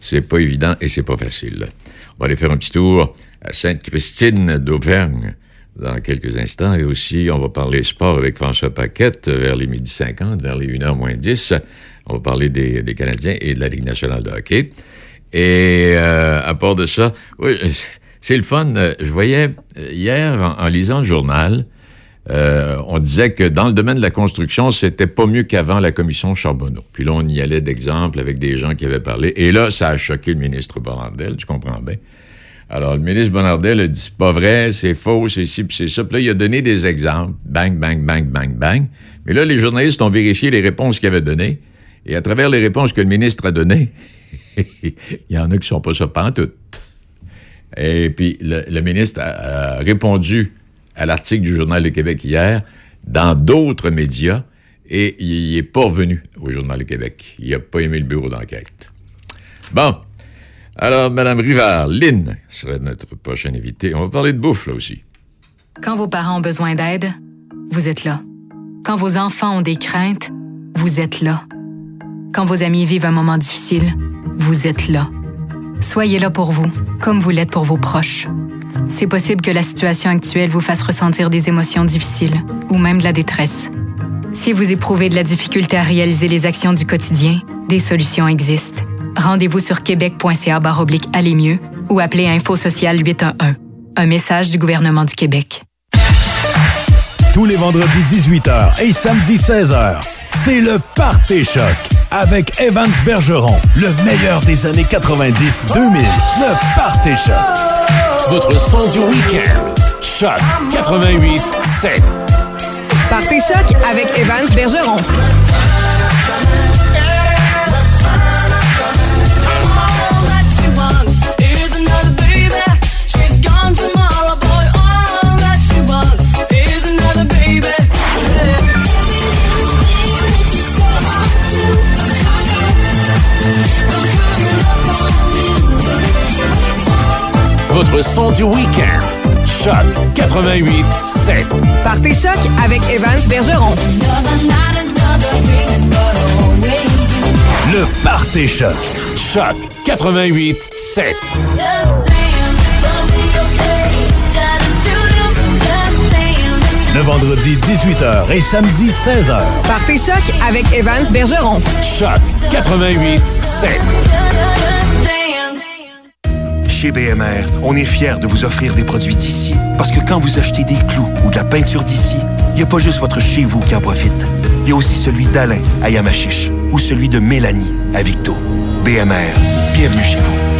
c'est pas évident et c'est pas facile. On va aller faire un petit tour à Sainte-Christine d'Auvergne dans quelques instants. Et aussi, on va parler sport avec François Paquette vers les midi 50, vers les 1h moins 10. On va parler des, Canadiens et de la Ligue nationale de hockey. Et euh, à part de ça, oui, c'est le fun. Je voyais euh, hier, en, lisant le journal, euh, on disait que dans le domaine de la construction, c'était pas mieux qu'avant la commission Charbonneau. Puis là, on y allait d'exemples avec des gens qui avaient parlé. Et là, ça a choqué le ministre Bonardel, tu comprends bien. Alors, le ministre Bonardel a dit, c'est pas vrai, c'est faux, c'est ci, puis c'est ça. Puis là, il a donné des exemples. Bang, bang, bang, bang, bang. Mais là, les journalistes ont vérifié les réponses qu'il avait données. Et à travers les réponses que le ministre a données, [LAUGHS] il y en a qui sont pas ça pantoute. Et puis, le, ministre a, a répondu à l'article du Journal de Québec hier dans d'autres médias et il n'est pas revenu au Journal de Québec. Il n'a pas aimé le bureau d'enquête. Bon. Alors, Mme Rivard, Lynn serait notre prochaine invitée. On va parler de bouffe, là aussi. Quand vos parents ont besoin d'aide, vous êtes là. Quand vos enfants ont des craintes, vous êtes là. Quand vos amis vivent un moment difficile, vous êtes là. Soyez là pour vous, comme vous l'êtes pour vos proches. C'est possible que la situation actuelle vous fasse ressentir des émotions difficiles ou même de la détresse. Si vous éprouvez de la difficulté à réaliser les actions du quotidien, des solutions existent. Rendez-vous sur québec.ca oblique aller mieux ou appelez Info Social 811. Un message du gouvernement du Québec. Tous les vendredis 18h et samedi 16h, c'est le Party Choc avec Evans Bergeron, le meilleur des années 90-2000. Le Party Choc. Votre son du week-end. Choc 88 7. Partez choc avec Evans Bergeron. Votre son du week-end. Choc 88 7. Partez choc avec Evans Bergeron. Le Party Choc. Choc 88 7. Le vendredi 18h et samedi 16h. Partez choc avec Evans Bergeron. Choc 88 7. Chez BMR, on est fiers de vous offrir des produits d'ici. Parce que quand vous achetez des clous ou de la peinture d'ici, il n'y a pas juste votre chez vous qui en profite. Il y a aussi celui d'Alain à Yamachiche ou celui de Mélanie à Victo. BMR, bienvenue chez vous.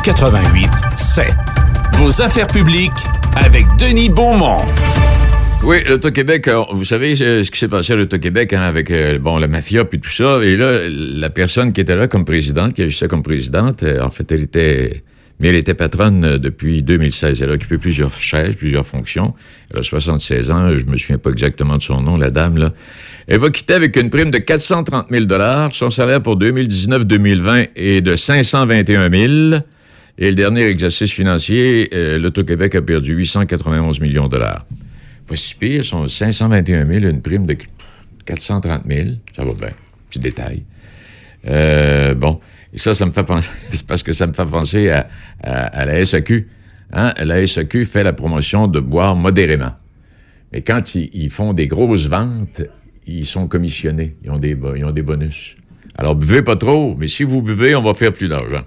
Choc 88 7. Vos affaires publiques avec Denis Beaumont. Oui, l'Auto-Québec, euh, vous savez euh, ce qui s'est passé à l'Auto-Québec hein, avec euh, bon, la mafia puis tout ça. Et là, la personne qui était là comme présidente, qui agissait comme présidente, en fait, elle était... Mais elle était patronne depuis 2016. Elle a occupé plusieurs chaises, plusieurs fonctions. Elle a 76 ans. Je me souviens pas exactement de son nom, la dame, là. Elle va quitter avec une prime de 430 000 Son salaire pour 2019-2020 est de 521 000 Et le dernier exercice financier, euh, l'Auto-Québec a perdu 891 millions de dollars. Pas pire, son 521 000, une prime de 430 000. Ça va bien. Petit détail. Euh, bon. Et ça, ça me fait penser, [LAUGHS] parce que ça me fait penser à, la SAQ. Hein? La SAQ fait la promotion de boire modérément. Mais quand ils, ils font des grosses ventes, ils sont commissionnés. Ils ont des, ils ont des bonus. Alors, buvez pas trop, mais si vous buvez, on va faire plus d'argent.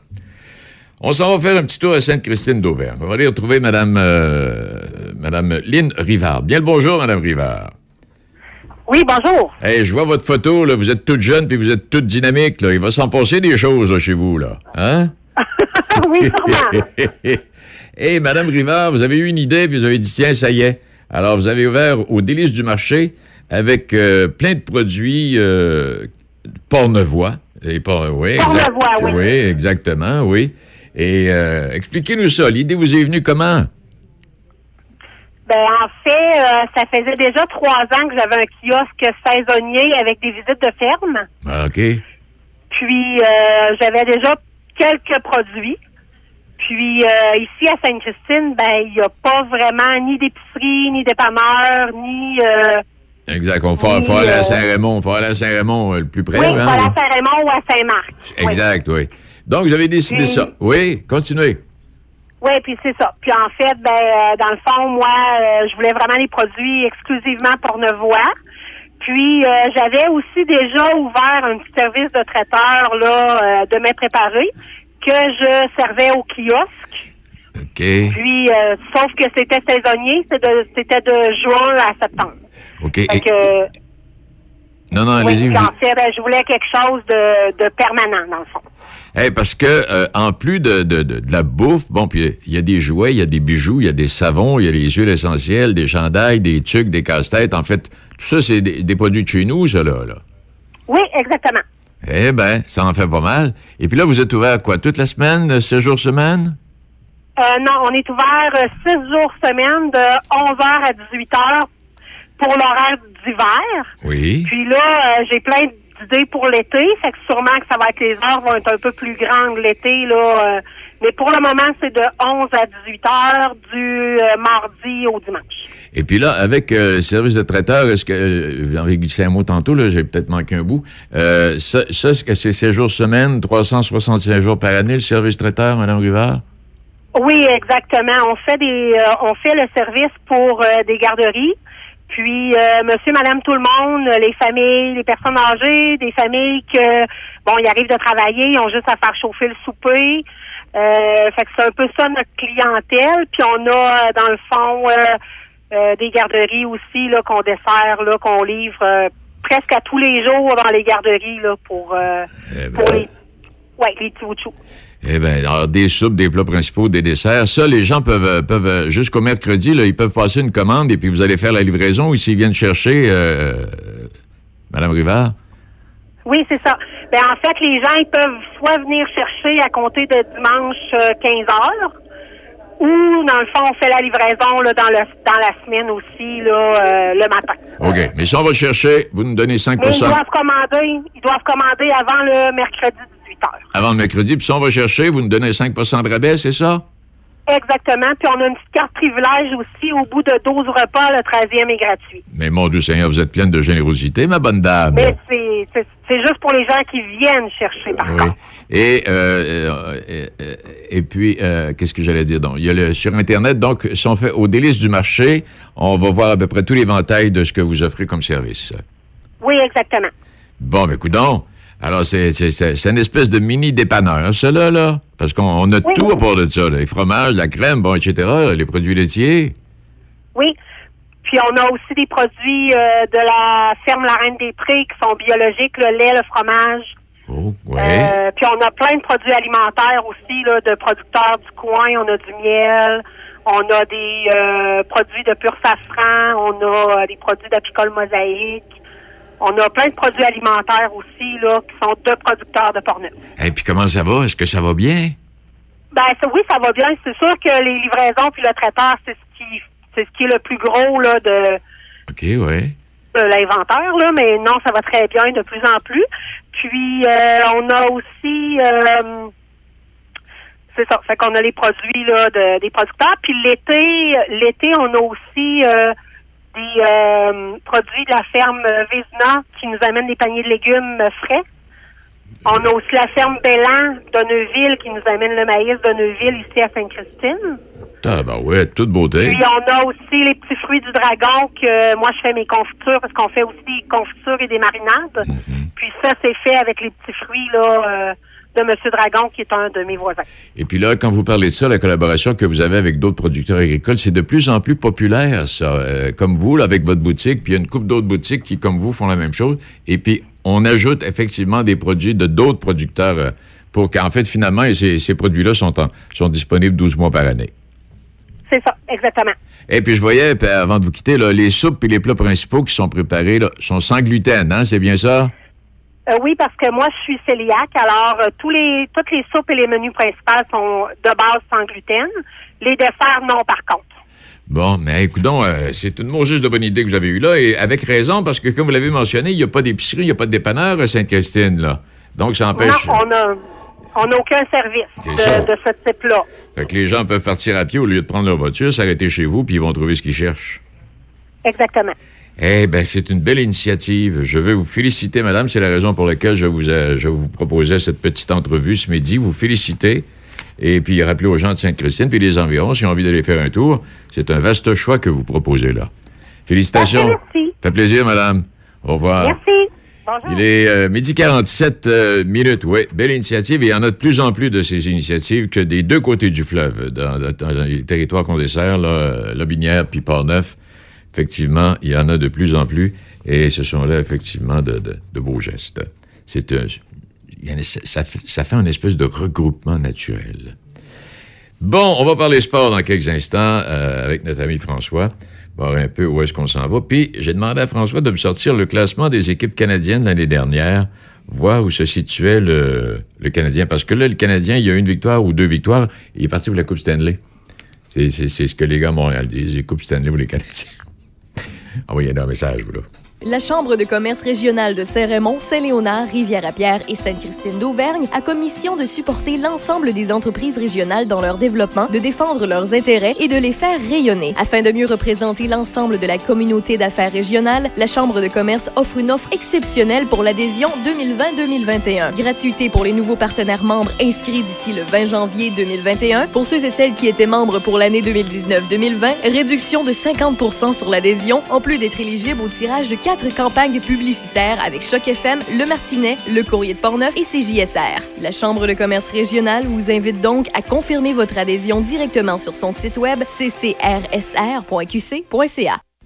On s'en va faire un petit tour à Sainte-Christine d'Auvergne. On va aller retrouver Madame, euh, Madame Lynn Rivard. Bien le bonjour, Madame Rivard. Oui, bonjour. Hey, je vois votre photo, là. Vous êtes toute jeune puis vous êtes toute dynamique, là. Il va s'en passer des choses, là, chez vous, là. Hein? [LAUGHS] oui, [LAUGHS] sûrement. Hey, Madame Rivard, vous avez eu une idée puis vous avez dit, tiens, ça y est. Alors, vous avez ouvert au délice du marché avec euh, plein de produits euh, pornevois. Et oui, oui. exactement, oui. Et euh, expliquez-nous ça. L'idée vous est venue comment? Ben, en fait, euh, ça faisait déjà trois ans que j'avais un kiosque saisonnier avec des visites de ferme. Ah, OK. Puis, euh, j'avais déjà quelques produits. Puis, euh, ici à Sainte-Christine, ben, il n'y a pas vraiment ni d'épicerie, ni dépanneur, ni... Exact. On aller à euh, Saint-Raymond. faut aller à Saint-Raymond le plus près. oui, hein, pas à. Saint-Raymond ou à Saint-Marc. Exact, oui. Donc, vous avez décidé Puis- ça. Oui, continuez. Oui, puis c'est ça. Puis en fait, ben, euh, dans le fond, moi, euh, je voulais vraiment des produits exclusivement pornevois. Puis euh, j'avais aussi déjà ouvert un petit service de traiteur là, de mets préparés que je servais au kiosque. OK. Puis sauf que c'était saisonnier, c'était de, de juin à septembre. OK. Et- que Non, non, oui, allez-y. en fait, ben, je voulais quelque chose de, de permanent dans le fond. Hey, parce que euh, en plus de, de, de, la bouffe, bon, puis il y a des jouets, il y a des bijoux, il y a des savons, il y a les huiles essentielles, des chandails, des tucs, des casse-têtes. En fait, tout ça, c'est des, des produits de chez nous, ça, là. là. Oui, exactement. Eh ben, ça en fait pas mal. Et puis là, vous êtes ouvert, quoi, toute la semaine, 16 jours semaine? Euh, non, on est ouvert euh, six jours semaine de 11h à 18h pour l'horaire d'hiver. Oui. Puis là, euh, j'ai plein d'idées pour l'été. Fait que sûrement que ça va être les heures vont être un peu plus grandes l'été, là. euh, mais pour le moment, c'est de 11 à 18 heures du euh, mardi au dimanche. Et puis là, avec euh, le service de traiteur, est-ce que, euh, vous en avez glissé un mot tantôt, là, j'ai peut-être manqué un bout, ça, ça est-ce que c'est 16 jours semaine, 365 jours par année, le service traiteur, Mme Rivard? Oui, exactement. On fait des, on fait le service pour des garderies. Puis, euh, monsieur, madame, tout le monde, les familles, les personnes âgées, des familles que, bon, ils arrivent de travailler, ils ont juste à faire chauffer le souper. Euh, fait que c'est un peu ça notre clientèle. Puis on a, euh, dans le fond, euh, des garderies aussi, là, qu'on dessert, là, qu'on livre presque à tous les jours dans les garderies, là, pour, euh, pour les, ouais, les Eh bien, alors, des soupes, des plats principaux, des desserts, ça, les gens peuvent, euh, peuvent euh, jusqu'au mercredi, là, ils peuvent passer une commande et puis vous allez faire la livraison ou s'ils viennent chercher, euh, Madame Rivard? Oui, c'est ça. Ben, en fait, les gens, ils peuvent soit venir chercher à compter de dimanche euh, 15 heures, ou, dans le fond, on fait la livraison là, dans, le, dans la semaine aussi, là, euh, le matin. OK. Mais si on va chercher, vous nous donnez 5 Mais ils doivent commander, ils doivent commander avant le mercredi 18 heures. avant le mercredi. Puis si on va chercher, vous nous donnez 5% de rabais, c'est ça? Exactement. Puis on a une petite carte privilège aussi. Au bout de 12 repas, le 13e est gratuit. Mais mon Dieu Seigneur, vous êtes pleine de générosité, ma bonne dame. Mais c'est- juste pour les gens qui viennent chercher, par Oui. contre. Et, euh, euh, euh, et puis, euh, qu'est-ce que j'allais dire? Donc, il y a le, sur Internet, donc, si on fait au délice du marché, on va voir à peu près tout l'éventail de ce que vous offrez comme service. Oui, exactement. Bon, mais coudons. Alors, c'est, c'est, c'est, c'est une espèce de mini dépanneur, ça, là, là. Parce qu'on on a Oui. tout à part de ça, là. Les fromages, la crème, bon, etc., les produits laitiers. Oui. Puis on a aussi des produits euh, de la ferme La Reine des Prés qui sont biologiques, le lait, le fromage. Ouais. Euh, puis on a plein de produits alimentaires aussi, là, de producteurs du coin. On a du miel, on a des euh, produits de pur safran, on a des produits d'apicole mosaïque. On a plein de produits alimentaires aussi, là, qui sont de producteurs de Portneuf. Et puis, comment ça va? Est-ce que ça va bien? Ben ça- oui, ça va bien. C'est sûr que les livraisons puis le traiteur, c'est ce qui c'est ce qui est le plus gros là de, OK, ouais. de l'inventaire, là, mais non, ça va très bien de plus en plus. Puis euh, on a aussi euh, c'est ça, fait qu'on a les produits là de, des producteurs. Puis l'été, l'été, on a aussi euh, des euh, produits de la ferme Vézina qui nous amènent des paniers de légumes frais. On a aussi la ferme Bellan de Neuville qui nous amène le maïs de Neuville ici à Sainte-Christine. Ah, ben ouais, toute beauté. Puis on a aussi les petits fruits du dragon que moi je fais mes confitures parce qu'on fait aussi des confitures et des marinades. Puis ça c'est fait avec les petits fruits là euh, de Monsieur Dragon qui est un de mes voisins. Et puis là, quand vous parlez de ça, la collaboration que vous avez avec d'autres producteurs agricoles, c'est de plus en plus populaire, ça. Euh, comme vous, là, avec votre boutique, puis il y a une couple d'autres boutiques qui, comme vous, font la même chose. Et puis, on ajoute effectivement des produits de d'autres producteurs euh, pour qu'en fait, finalement, ces, ces produits-là sont, en- sont disponibles 12 mois par année. C'est ça, exactement. Et puis, je voyais, avant de vous quitter, là, les soupes et les plats principaux qui sont préparés là, sont sans gluten, hein? C'est bien ça? Euh, oui, parce que moi, je suis cœliaque. Alors, euh, tous les, toutes les soupes et les menus principaux sont de base sans gluten. Les desserts, non, par contre. Bon, mais écoutons, euh, c'est une mot juste de bonne idée que vous avez eue là, et avec raison, parce que comme vous l'avez mentionné, il n'y a pas d'épicerie, il n'y a pas de dépanneur à Sainte-Christine, là. Donc, ça empêche. Non, on a, on n'a aucun service de, de ce type-là. Fait que les gens peuvent partir à pied au lieu de prendre leur voiture, s'arrêter chez vous, puis ils vont trouver ce qu'ils cherchent. Exactement. Eh bien, c'est une belle initiative. Je veux vous féliciter, madame. C'est la raison pour laquelle je vous, ai- je vous proposais cette petite entrevue ce midi. Vous féliciter. Et puis, rappeler aux gens de Sainte-Christine, puis les environs, s'ils ont envie d'aller faire un tour, c'est un vaste choix que vous proposez là. Félicitations. Merci. Fait plaisir, madame. Au revoir. Merci. Bonjour. Il est euh, midi 47 euh, minutes, oui. Belle initiative. Et il y en a de plus en plus de ces initiatives que des deux côtés du fleuve, dans, dans- dans les territoires qu'on dessert, là, euh, Lobinière puis Port-Neuf. Effectivement, il y en a de plus en plus. Et ce sont là, effectivement, de, beaux gestes. C'est un- ça, fait- un espèce de regroupement naturel. Bon, on va parler sport dans quelques instants euh, avec notre ami François. Voir un peu où est-ce qu'on s'en va. Puis, j'ai demandé à François de me sortir le classement des équipes canadiennes l'année dernière, voir où se situait le, le Canadien. Parce que là, le Canadien, il y a une victoire ou deux victoires, il est parti pour la Coupe Stanley. C'est ce que les gars à Montréal disent, les Coupes Stanley ou les Canadiens. Envoyez un message, vous, là. La Chambre de commerce régionale de Saint-Raymond, Saint-Léonard, Rivière-à-Pierre et Sainte-Christine d'Auvergne a commission de supporter l'ensemble des entreprises régionales dans leur développement, de défendre leurs intérêts et de les faire rayonner. Afin de mieux représenter l'ensemble de la communauté d'affaires régionale, la Chambre de commerce offre une offre exceptionnelle pour l'adhésion 2020-2021. Gratuité pour les nouveaux partenaires membres inscrits d'ici le 20 janvier 2021. Pour ceux et celles qui étaient membres pour l'année 2019-2020, réduction de 50% sur l'adhésion, en plus d'être éligible au tirage de quatre campagnes publicitaires avec Choc FM, Le Martinet, Le Courrier de Portneuf et CJSR. La Chambre de commerce régionale vous invite donc à confirmer votre adhésion directement sur son site web ccrsr.qc.ca.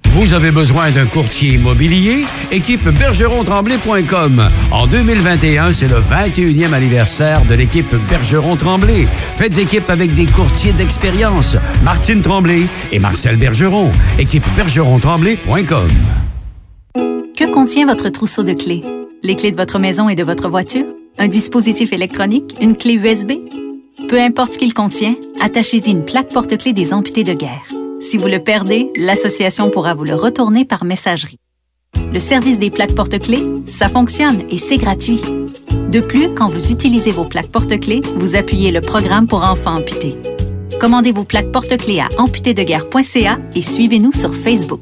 Vous avez besoin d'un courtier immobilier? Équipe bergeron-tremblay.com. En 2021, c'est le 21e anniversaire de l'équipe Bergeron-Tremblay. Faites équipe avec des courtiers d'expérience. Martine Tremblay et Marcel Bergeron. Équipe bergeron-tremblay.com. Que contient votre trousseau de clés? Les clés de votre maison et de votre voiture? Un dispositif électronique? Une clé USB? Peu importe ce qu'il contient, attachez-y une plaque porte-clés des amputés de guerre. Si vous le perdez, l'association pourra vous le retourner par messagerie. Le service des plaques porte-clés, ça fonctionne et c'est gratuit. De plus, quand vous utilisez vos plaques porte-clés, vous appuyez le programme pour enfants amputés. Commandez vos plaques porte-clés à amputédeguerre.ca et suivez-nous sur Facebook.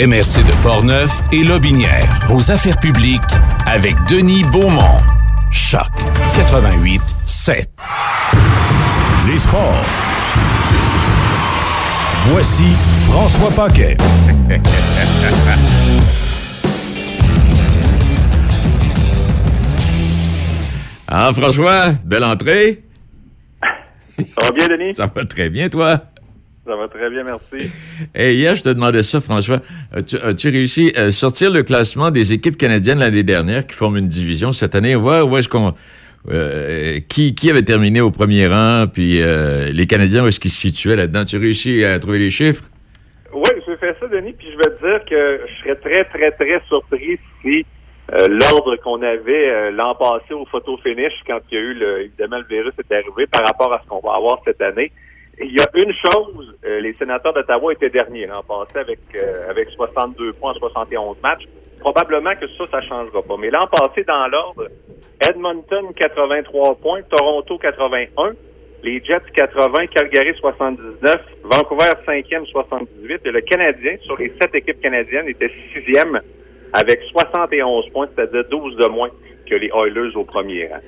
MRC de Portneuf et Lobinière. Vos affaires publiques avec Denis Beaumont. Choc 88 7. Les sports. Voici François Paquet. Ah, François, belle entrée? Ça va bien, Denis? Ça va très bien, toi? Ça va très bien, merci. [LAUGHS] Et hier, je te demandais ça, François. As-tu as-tu réussi à sortir le classement des équipes canadiennes l'année dernière qui forment une division cette année? Voir où est-ce qu'on. euh, qui, qui avait terminé au premier rang, puis euh, les Canadiens, où est-ce qu'ils se situaient là-dedans? Tu as réussi à trouver les chiffres? Oui, j'ai fait ça, Denis, puis je vais te dire que je serais très, très, très surpris si euh, l'ordre qu'on avait euh, l'an passé au photo finish, quand il y a eu, le, évidemment, le virus est arrivé, par rapport à ce qu'on va avoir cette année. Il y a une chose, euh, les sénateurs d'Ottawa étaient derniers l'an passé avec, euh, avec 62 points en 71 matchs. Probablement que ça, ça changera pas. Mais l'an passé, dans l'ordre, Edmonton 83 points, Toronto 81, les Jets 80, Calgary 79, Vancouver 5e 78 et le Canadien, sur les sept équipes canadiennes, était sixième avec 71 points, c'est-à-dire 12 de moins que les Oilers au premier rang.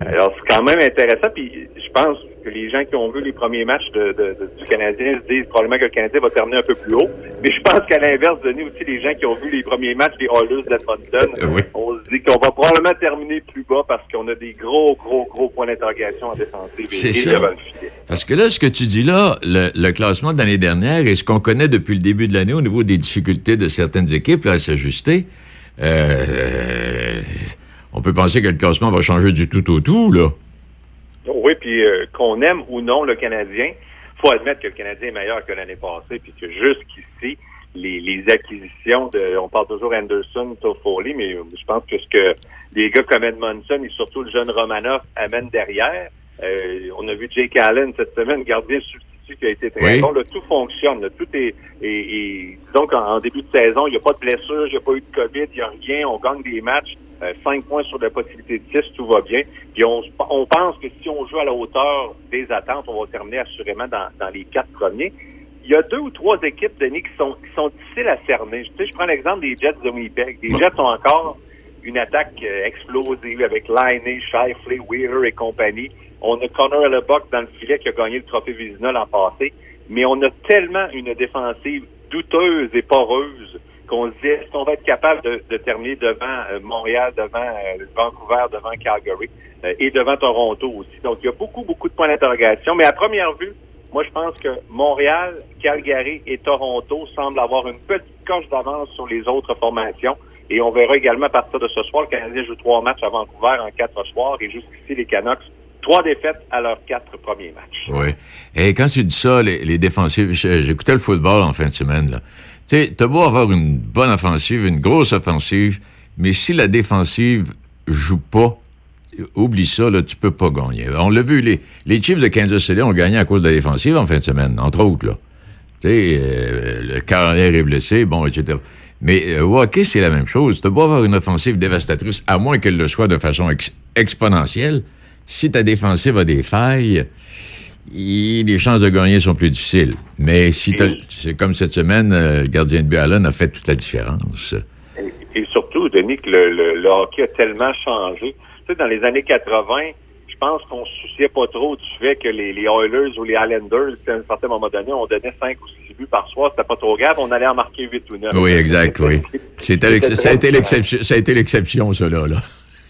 Alors, c'est quand même intéressant, puis je pense que les gens qui ont vu les premiers matchs de, de- de- du Canadien se disent probablement que le Canadien va terminer un peu plus haut. Mais je pense qu'à l'inverse, Denis, aussi, les gens qui ont vu les premiers matchs des Oilers d'Edmonton, on se dit qu'on va probablement terminer plus bas parce qu'on a des gros, gros, gros points d'interrogation en défensive C'est et, et ça. devant le filet. Parce que là, ce que tu dis là, le, le classement de l'année dernière et ce qu'on connaît depuis le début de l'année au niveau des difficultés de certaines équipes là, à s'ajuster, euh, on peut penser que le classement va changer du tout au tout, là. Oui, puis euh, qu'on aime ou non le Canadien, faut admettre que le Canadien est meilleur que l'année passée, puis que jusqu'ici, les, les acquisitions de, on parle toujours Anderson, Toffoli, mais je pense que ce que des gars comme Edmondson et surtout le jeune Romanov amènent derrière, euh, on a vu Jake Allen cette semaine, gardien substitut qui a été très Oui. bon, là, tout fonctionne, là, tout est, est- est- donc en, en début de saison, il n'y a pas de blessure, il n'y a pas eu de COVID, il n'y a rien, on gagne des matchs, euh, cinq points sur la possibilité de 6, tout va bien. Puis on, on pense que si on joue à la hauteur des attentes, on va terminer assurément dans, dans les quatre premiers. Il y a deux ou trois équipes, Denis, qui sont, qui sont difficiles à cerner. Tu sais, je prends l'exemple des Jets de Winnipeg. Les Jets ont encore une attaque euh, explosive avec Liney, Shifley, Wheeler et compagnie. On a Connor Hellebuck dans le filet qui a gagné le trophée Vizina l'an passé. Mais on a tellement une défensive douteuse et poreuse qu'on se dit, est-ce qu'on va être capable de, terminer devant euh, Montréal, devant euh, Vancouver, devant Calgary euh, et devant Toronto aussi? Donc, il y a beaucoup, beaucoup de points d'interrogation. Mais à première vue, moi, je pense que Montréal, Calgary et Toronto semblent avoir une petite coche d'avance sur les autres formations. Et on verra également à partir de ce soir, le Canadien joue trois matchs à Vancouver en quatre soirs et jusqu'ici, les Canucks, trois défaites à leurs quatre premiers matchs. Oui. Et quand tu dis ça, les, les défensives, j'ai- j'écoutais le football en fin de semaine, là. Tu sais, t'as beau avoir une bonne offensive, une grosse offensive, mais si la défensive joue pas, oublie ça, là, tu peux pas gagner. On l'a vu, les, les Chiefs de Kansas City ont gagné à cause de la défensive en fin de semaine, entre autres, là. Tu euh, le carrière est blessé, bon, etc. Mais euh, c'est la même chose. Tu beau avoir une offensive dévastatrice, à moins qu'elle le soit de façon ex- exponentielle. Si ta défensive a des failles, les chances de gagner sont plus difficiles. Mais si c'est comme cette semaine, euh, le gardien de but Allen a fait toute la différence. Et surtout, Denis, que le, le- le hockey a tellement changé. Tu sais, dans les années 80, je pense qu'on se souciait pas trop du fait que les, les Oilers ou les Islanders, à un certain moment donné, on donnait 5 ou 6 buts par soir, c'était pas trop grave, on allait en marquer 8 ou 9. Oui, exact, oui. [LAUGHS] C'était ça, a été l'exception, ça a été l'exception, ça, là. là.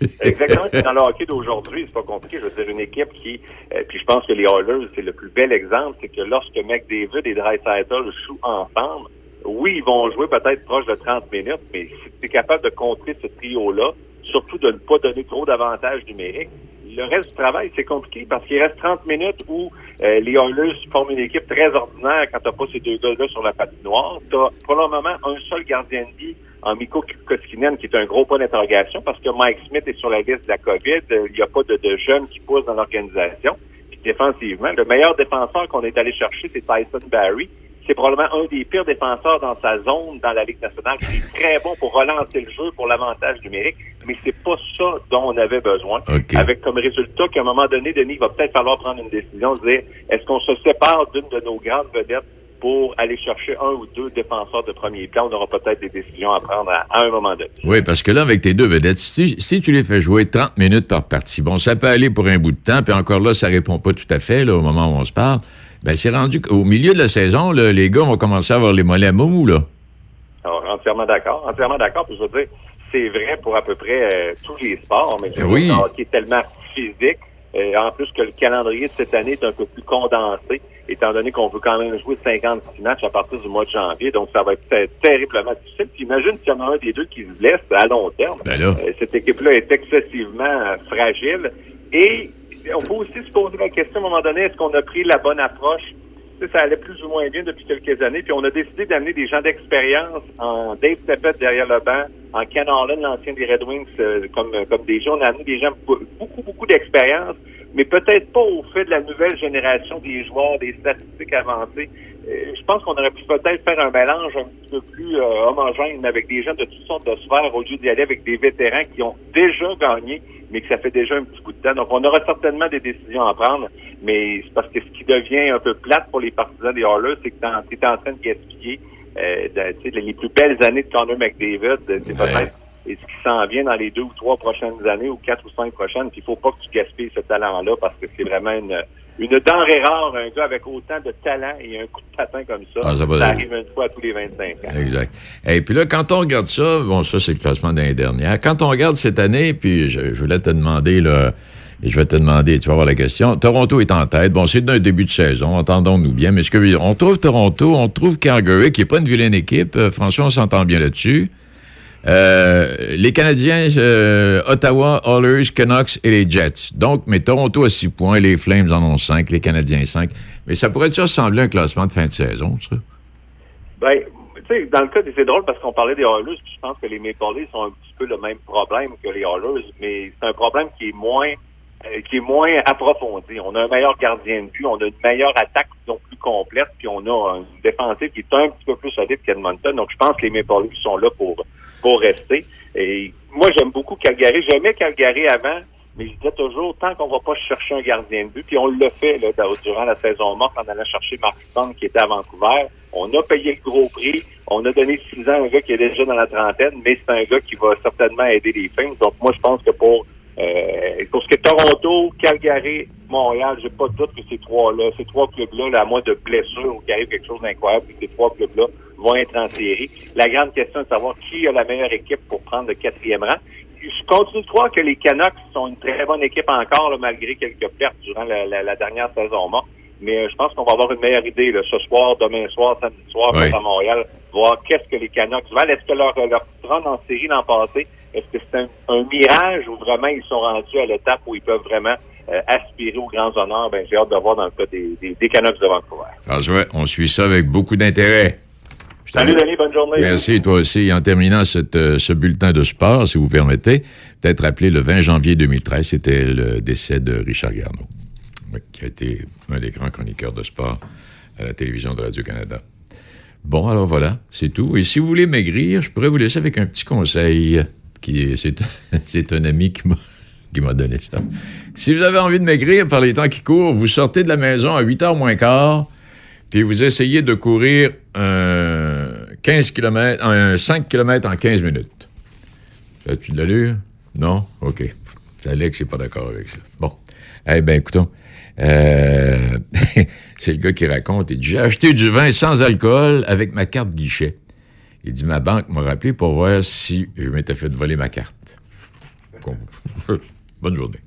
[LAUGHS] Exactement. Dans le hockey d'aujourd'hui, c'est pas compliqué. Je veux dire, une équipe qui, euh, puis je pense que les Oilers, c'est le plus bel exemple, c'est que lorsque McDavid et Draisaitl jouent ensemble, oui, ils vont jouer peut-être proche de 30 minutes, mais si tu es capable de contrer ce trio-là, surtout de ne pas donner trop d'avantages numériques, le reste du travail, c'est compliqué parce qu'il reste 30 minutes où euh, les Oilers forment une équipe très ordinaire quand t'as pas ces deux gars-là sur la patinoire. T'as pour le moment un seul gardien de vie en Miko Koskinen qui est un gros point d'interrogation parce que Mike Smith est sur la liste de la COVID. Il n'y a pas de, de jeunes qui poussent dans l'organisation. Puis défensivement, le meilleur défenseur qu'on est allé chercher, c'est Tyson Barry. C'est probablement un des pires défenseurs dans sa zone dans la Ligue nationale. qui est très bon pour relancer le jeu, pour l'avantage numérique, mais c'est pas ça dont on avait besoin. Avec comme résultat qu'à un moment donné, Denis, il va peut-être falloir prendre une décision, se dire, est-ce qu'on se sépare d'une de nos grandes vedettes pour aller chercher un ou deux défenseurs de premier plan? On aura peut-être des décisions à prendre à, à un moment donné. Oui, parce que là, avec tes deux vedettes, si, si tu les fais jouer 30 minutes par partie, bon, ça peut aller pour un bout de temps, puis encore là, ça répond pas tout à fait là, au moment où on se parle. Ben, c'est rendu qu'au milieu de la saison, là, les gars vont commencer à avoir les mollets mous, là. Alors, entièrement d'accord. Entièrement d'accord. Puis je veux dire, c'est vrai pour à peu près euh, tous les sports, mais c'est Oui. le hockey est tellement physique. Euh, en plus que le calendrier de cette année est un peu plus condensé, étant donné qu'on veut quand même jouer 56 matchs à partir du mois de janvier, donc ça va être ter- terriblement difficile. Puis imagine s'il y en a un des deux qui se blesse à long terme. Ben là. Euh, cette équipe-là est excessivement euh, fragile. Et on peut aussi se poser la question à un moment donné, est-ce qu'on a pris la bonne approche? Ça allait plus ou moins bien depuis quelques années, puis on a décidé d'amener des gens d'expérience en Dave Teppett derrière le banc, en Ken Holland, l'ancien des Red Wings, euh, comme, comme des gens. On a amené des gens beaucoup, beaucoup d'expérience, mais peut-être pas au fait de la nouvelle génération des joueurs, des statistiques avancées. Euh, je pense qu'on aurait pu peut-être faire un mélange un petit peu plus euh, homogène avec des gens de toutes sortes de sphères au lieu d'y aller avec des vétérans qui ont déjà gagné, mais que ça fait déjà un petit bout de temps. Donc, on aura certainement des décisions à prendre, mais c'est parce que ce qui devient un peu plate pour les partisans des Oilers, c'est que tu es en train de gaspiller euh, de- les plus belles années de Connor McDavid. euh, C'est peut-être et ce qui s'en vient dans les deux ou trois prochaines années ou quatre ou cinq prochaines. Puis il faut pas que tu gaspilles ce talent-là parce que c'est vraiment une, une denrée rare, un gars avec autant de talent et un coup de patin comme ça. Ah, ça arrive une fois tous les 25 ans. Exact. Et puis là, quand on regarde ça, bon, ça, c'est le classement d'année dernière. Quand on regarde cette année, puis je, je voulais te demander, là, et je vais te demander, tu vas voir la question. Toronto est en tête. Bon, c'est d'un début de saison, entendons-nous bien. Mais ce que on trouve Toronto, on trouve Calgary, qui n'est pas une vilaine équipe. Euh, François, on s'entend bien là-dessus. Euh, les Canadiens, euh, Ottawa, Oilers, Canucks et les Jets. Donc, mais Toronto a 6 points, les Flames en ont 5, les Canadiens 5. Mais ça pourrait-tu ressembler à un classement de fin de saison, ça? Ben, tu sais, dans le cas, c'est drôle parce qu'on parlait des Oilers, je pense que les Maple Leafs ont un petit peu le même problème que les Oilers, mais c'est un problème qui est moins euh, qui est moins approfondi. On a un meilleur gardien de but, on a une meilleure attaque plus complète, puis on a une défensive qui est un petit peu plus solide qu'Edmonton. Donc, je pense que les Maple Leafs sont là pour pour rester. Et moi, j'aime beaucoup Calgary. J'aimais Calgary avant, mais je disais toujours, tant qu'on va pas chercher un gardien de but, puis on l'a fait là, durant la saison morte en allant chercher Mark Stone qui était à Vancouver. On a payé le gros prix. On a donné six ans à un gars qui est déjà dans la trentaine, mais c'est un gars qui va certainement aider les Flames. Donc moi, je pense que pour euh, pour ce qui est Toronto, Calgary, Montréal, j'ai pas de doute que ces trois-là, ces trois clubs-là, là, à moins de blessures ou qu'il arrive quelque chose d'incroyable, que ces trois clubs-là vont être en série. La grande question est de savoir qui a la meilleure équipe pour prendre le quatrième rang. Je continue de croire que les Canucks sont une très bonne équipe encore, là, malgré quelques pertes durant la, la- la dernière saison morte. Mais euh, je pense qu'on va avoir une meilleure idée là, ce soir, demain soir, samedi soir, Oui. à Montréal, voir qu'est-ce que les Canucks valent. Est-ce que leur, leur run en série l'an passé, est-ce que c'est un, un mirage ou vraiment ils sont rendus à l'étape où ils peuvent vraiment euh, aspirer aux grands honneurs? Ben, j'ai hâte de voir dans le cas des, des, des Canucks de Vancouver. François, on suit ça avec beaucoup d'intérêt. Je Salut, Denis, bonne journée. Merci, toi aussi. En terminant cette, euh, ce bulletin de sport, si vous permettez, peut-être rappelé le 20 janvier 2013, c'était le décès de Richard Garneau, oui, qui a été un des grands chroniqueurs de sport à la télévision de Radio-Canada. Bon, alors voilà, c'est tout. Et si vous voulez maigrir, je pourrais vous laisser avec un petit conseil. qui est- C'est [LAUGHS] c'est un ami qui m'a qui m'a donné ça. Si vous avez envie de maigrir par les temps qui courent, vous sortez de la maison à 8 h moins quart, puis vous essayez de courir un 15 km, un 5 km en 15 minutes. As-tu de l'allure? Non? OK. Alex n'est pas d'accord avec ça. Bon. Eh bien, écoutons. Euh, [LAUGHS] c'est le gars qui raconte. Il dit J'ai acheté du vin sans alcool avec ma carte guichet. Il dit Ma banque m'a rappelé pour voir si je m'étais fait voler ma carte. [LAUGHS] Bonne journée.